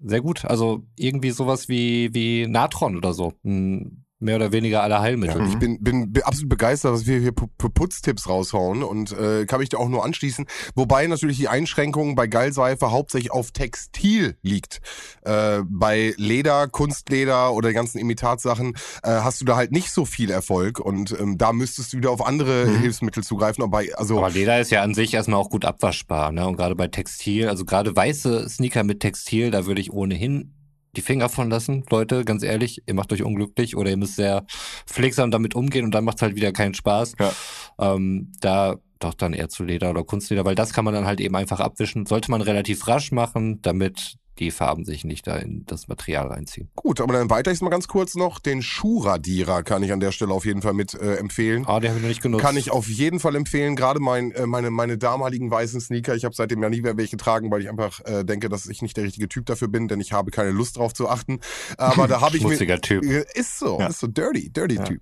Sehr gut. Also irgendwie sowas wie, wie Natron oder so. Ein mehr oder weniger Allerheilmittel. Ja, ich bin, bin, bin absolut begeistert, dass wir hier Pu- Putztipps raushauen und äh, kann mich da auch nur anschließen. Wobei natürlich die Einschränkung bei Gallseife hauptsächlich auf Textil liegt. Äh, bei Leder, Kunstleder oder ganzen Imitatsachen äh, hast du da halt nicht so viel Erfolg und ähm, da müsstest du wieder auf andere Mhm. Hilfsmittel zugreifen. Aber bei, also Aber Leder ist ja an sich erstmal auch gut abwaschbar, ne? Und gerade bei Textil, also gerade weiße Sneaker mit Textil, da würde ich ohnehin die Finger von lassen. Leute, ganz ehrlich, ihr macht euch unglücklich oder ihr müsst sehr pflegsam damit umgehen und dann macht es halt wieder keinen Spaß. Ja. Ähm, da doch dann eher zu Leder oder Kunstleder, weil das kann man dann halt eben einfach abwischen. Sollte man relativ rasch machen, damit die Farben sich nicht da in das Material reinziehen. Gut, aber dann weiter ich mal ganz kurz noch. Den Schuhradierer kann ich an der Stelle auf jeden Fall mit äh, empfehlen. Ah, den habe ich noch nicht genutzt. Kann ich auf jeden Fall empfehlen. Gerade mein, äh, meine, meine damaligen weißen Sneaker. Ich habe seitdem ja nie mehr welche getragen, weil ich einfach äh, denke, dass ich nicht der richtige Typ dafür bin, denn ich habe keine Lust drauf zu achten. Aber da habe ich mir. Schmutziger Typ. Äh, Ist so, Ja. ist so dirty, dirty Typ.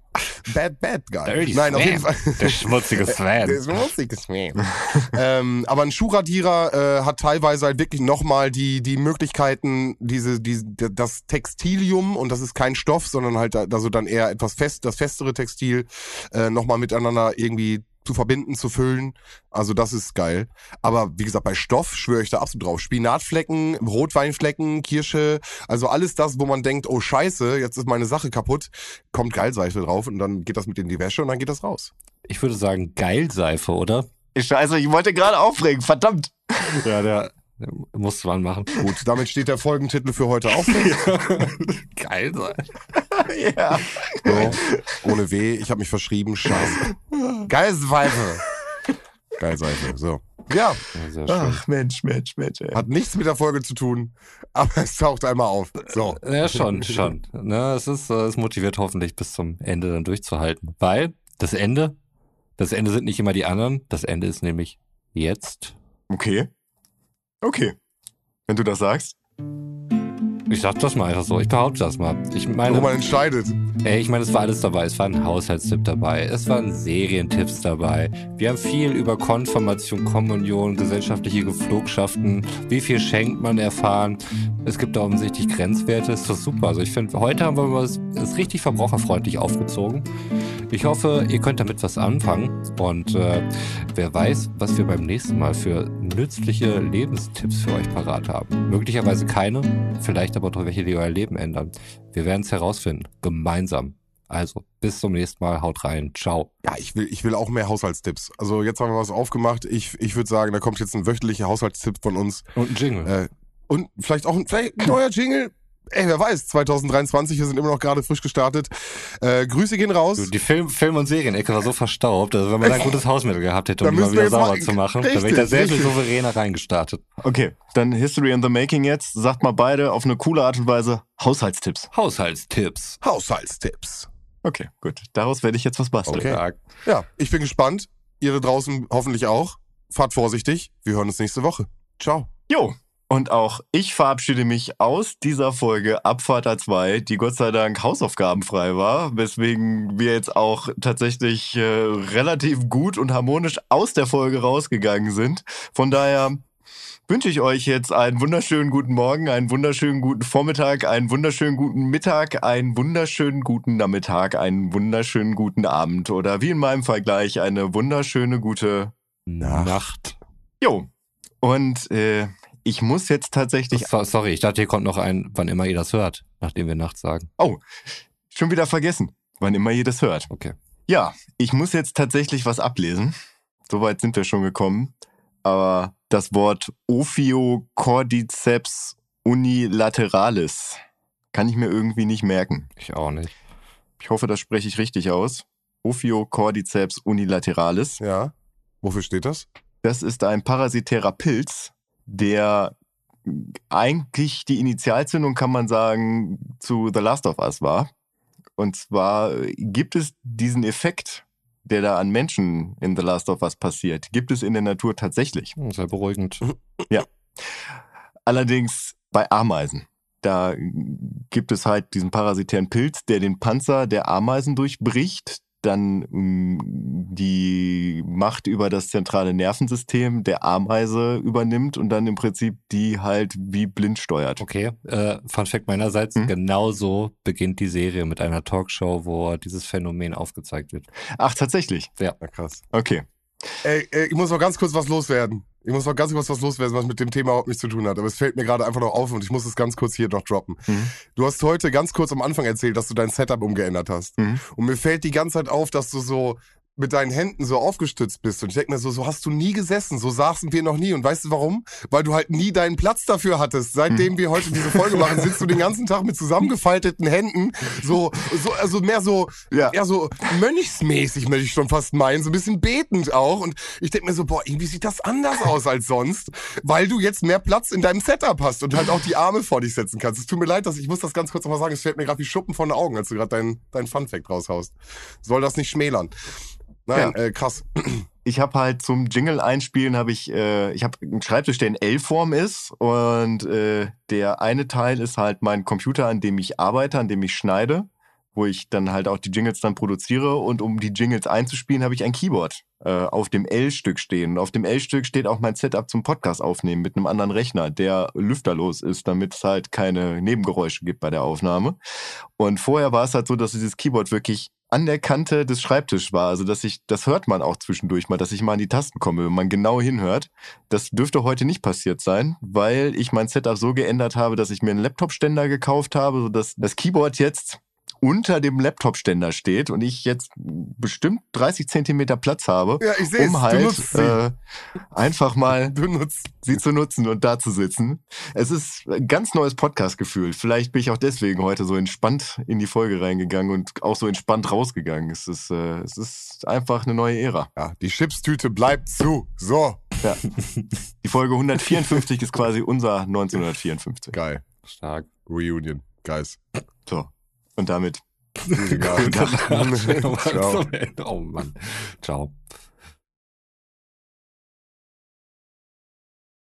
Bad, bad guy. Dirty Nein, auf Swan. jeden Fall. Der schmutzige Swan. Der schmutzige Swan. ähm, aber ein Schuhradierer äh, hat teilweise halt wirklich nochmal die, die Möglichkeiten, diese, die, das Textilium, und das ist kein Stoff, sondern halt also dann eher etwas fest, das festere Textil, äh, nochmal miteinander irgendwie zu verbinden, zu füllen. Also das ist geil. Aber wie gesagt, bei Stoff schwöre ich da absolut drauf. Spinatflecken, Rotweinflecken, Kirsche, also alles das, wo man denkt, oh scheiße, jetzt ist meine Sache kaputt, kommt Geilseife drauf und dann geht das mit in die Wäsche und dann geht das raus. Ich würde sagen, Geilseife, oder? Scheiße, ich wollte gerade aufregen, verdammt. Ja, der muss man machen. Gut, damit steht der Folgentitel für heute auch fest. Geilseife. ja. So, ohne W, ich habe mich verschrieben, scheiße. Geilseife. Geilseife, so. Ja, Ja, sehr schön. Ach, Mensch, Mensch, Mensch. Ey. hat nichts mit der Folge zu tun, aber es taucht einmal auf. So. Ja, schon, schon. Ne, es ist, äh, es motiviert hoffentlich bis zum Ende dann durchzuhalten. Weil das Ende, das Ende sind nicht immer die anderen. Das Ende ist nämlich jetzt. Okay. Okay. Wenn du das sagst. Ich sag das mal einfach so. Ich behaupte das mal. Ich meine, Roman entscheidet. ey, ich meine, es war alles dabei. Es war ein Haushaltstipp dabei. Es waren Serientipps dabei. Wir haben viel über Konfirmation, Kommunion, gesellschaftliche Geflogschaften. Wie viel schenkt man erfahren? Es gibt da offensichtlich Grenzwerte. Ist doch super. Also ich finde, heute haben wir es richtig verbraucherfreundlich aufgezogen. Ich hoffe, ihr könnt damit was anfangen. Und äh, wer weiß, was wir beim nächsten Mal für nützliche Lebenstipps für euch parat haben. Möglicherweise keine, vielleicht aber doch welche, die euer Leben ändern. Wir werden es herausfinden. Gemeinsam. Also, bis zum nächsten Mal. Haut rein. Ciao. Ja, ich will, ich will auch mehr Haushaltstipps. Also jetzt haben wir was aufgemacht. Ich, ich würde sagen, da kommt jetzt ein wöchentlicher Haushaltstipp von uns. Und ein Jingle. Äh, und vielleicht auch ein, vielleicht ein neuer Jingle. Ey, wer weiß, 2023, wir sind immer noch gerade frisch gestartet. Äh, Grüße gehen raus. Die Film, Film- und Serienecke war so verstaubt, also wenn man da ein gutes Hausmittel gehabt hätte, um die mal wieder sauber mal- zu machen, dann wäre ich Richtig, da sehr viel richtig. souveräner reingestartet. Okay, dann History in the Making jetzt. Sagt mal beide auf eine coole Art und Weise Haushaltstipps. Haushaltstipps. Haushaltstipps. Okay, gut. Daraus werde ich jetzt was basteln. Okay. Ja, ich bin gespannt. Ihr da draußen hoffentlich auch. Fahrt vorsichtig. Wir hören uns nächste Woche. Ciao. Jo. Und auch ich verabschiede mich aus dieser Folge Abfahrt A2, die Gott sei Dank hausaufgabenfrei war, weswegen wir jetzt auch tatsächlich äh, relativ gut und harmonisch aus der Folge rausgegangen sind. Von daher wünsche ich euch jetzt einen wunderschönen guten Morgen, einen wunderschönen guten Vormittag, einen wunderschönen guten Mittag, einen wunderschönen guten Nachmittag, einen wunderschönen guten Abend oder wie in meinem Fall gleich eine wunderschöne gute Nacht. Nacht. Jo. Und äh, ich muss jetzt tatsächlich So, sorry, ich dachte, ihr kommt noch ein, wann immer ihr das hört, nachdem wir nachts sagen. schon wieder vergessen, wann immer ihr das hört. Okay. Ja, ich muss jetzt tatsächlich was ablesen. Soweit sind wir schon gekommen. Aber das Wort Ophiocordyceps unilateralis kann ich mir irgendwie nicht merken. Ich auch nicht. Ich hoffe, das spreche ich richtig aus. Ophiocordyceps unilateralis. Ja. Wofür steht das? Das ist ein parasitärer Pilz, der eigentlich die Initialzündung, kann man sagen, zu The Last of Us war. Und zwar gibt es diesen Effekt, der da an Menschen in The Last of Us passiert, gibt es in der Natur tatsächlich. Hm, Sehr beruhigend. Allerdings bei Ameisen. Da gibt es halt diesen parasitären Pilz, der den Panzer der Ameisen durchbricht, dann mh, die Macht über das zentrale Nervensystem der Ameise übernimmt und dann im Prinzip die halt wie blind steuert. Okay, äh, Fun Fact meinerseits, Hm? genau so beginnt die Serie mit einer Talkshow, wo dieses Phänomen aufgezeigt wird. Ach, tatsächlich. Ja, krass. Okay. Ey, ey, ich muss noch ganz kurz was loswerden. Ich muss noch ganz kurz was loswerden, was mit dem Thema überhaupt nichts zu tun hat. Aber es fällt mir gerade einfach noch auf und ich muss es ganz kurz hier noch droppen. Mhm. Du hast heute ganz kurz am Anfang erzählt, dass du dein Setup umgeändert hast. Mhm. Und mir fällt die ganze Zeit auf, dass du so mit deinen Händen so aufgestützt bist. Und ich denke mir so, so hast du nie gesessen, so saßen wir noch nie. Und weißt du warum? Weil du halt nie deinen Platz dafür hattest. Seitdem wir heute diese Folge machen, sitzt du den ganzen Tag mit zusammengefalteten Händen, so, so also mehr so, Ja. eher so mönchsmäßig, möchte ich schon fast meinen, so ein bisschen betend auch. Und ich denke mir so, boah, irgendwie sieht das anders aus als sonst, weil du jetzt mehr Platz in deinem Setup hast und halt auch die Arme vor dich setzen kannst. Es tut mir leid, dass ich muss das ganz kurz nochmal sagen, es fällt mir gerade wie Schuppen von den Augen, als du gerade dein, dein Funfact raushaust. Soll das nicht schmälern. Nein, Ja. äh, krass. ich habe halt zum Jingle einspielen habe ich äh, ich habe einen Schreibtisch, der in L-Form ist und äh, der eine Teil ist halt mein Computer, an dem ich arbeite, an dem ich schneide, wo ich dann halt auch die Jingles dann produziere und um die Jingles einzuspielen, habe ich ein Keyboard äh, auf dem L-Stück stehen. Und auf dem L-Stück steht auch mein Setup zum Podcast aufnehmen mit einem anderen Rechner, der lüfterlos ist, damit es halt keine Nebengeräusche gibt bei der Aufnahme. Und vorher war es halt so, dass dieses Keyboard wirklich an der Kante des Schreibtisches war. Also, dass ich, das hört man auch zwischendurch mal, dass ich mal an die Tasten komme, wenn man genau hinhört. Das dürfte heute nicht passiert sein, weil ich mein Setup so geändert habe, dass ich mir einen Laptop-Ständer gekauft habe, sodass das Keyboard jetzt unter dem Laptop-Ständer steht und ich jetzt bestimmt 30 Zentimeter Platz habe, Ja, ich um Du halt nutzt sie. äh, einfach mal du nutzt. sie zu nutzen und da zu sitzen. Es ist ein ganz neues Podcast-Gefühl. Vielleicht bin ich auch deswegen heute so entspannt in die Folge reingegangen und auch so entspannt rausgegangen. Es ist, äh, es ist einfach eine neue Ära. Ja, die Chipstüte bleibt zu. So, Ja. Die Folge 154 ist quasi unser 1954. geil. Stark. Reunion. Guys. So. Und damit Egal. Gute Nacht. Ciao. Oh Mann. Ciao.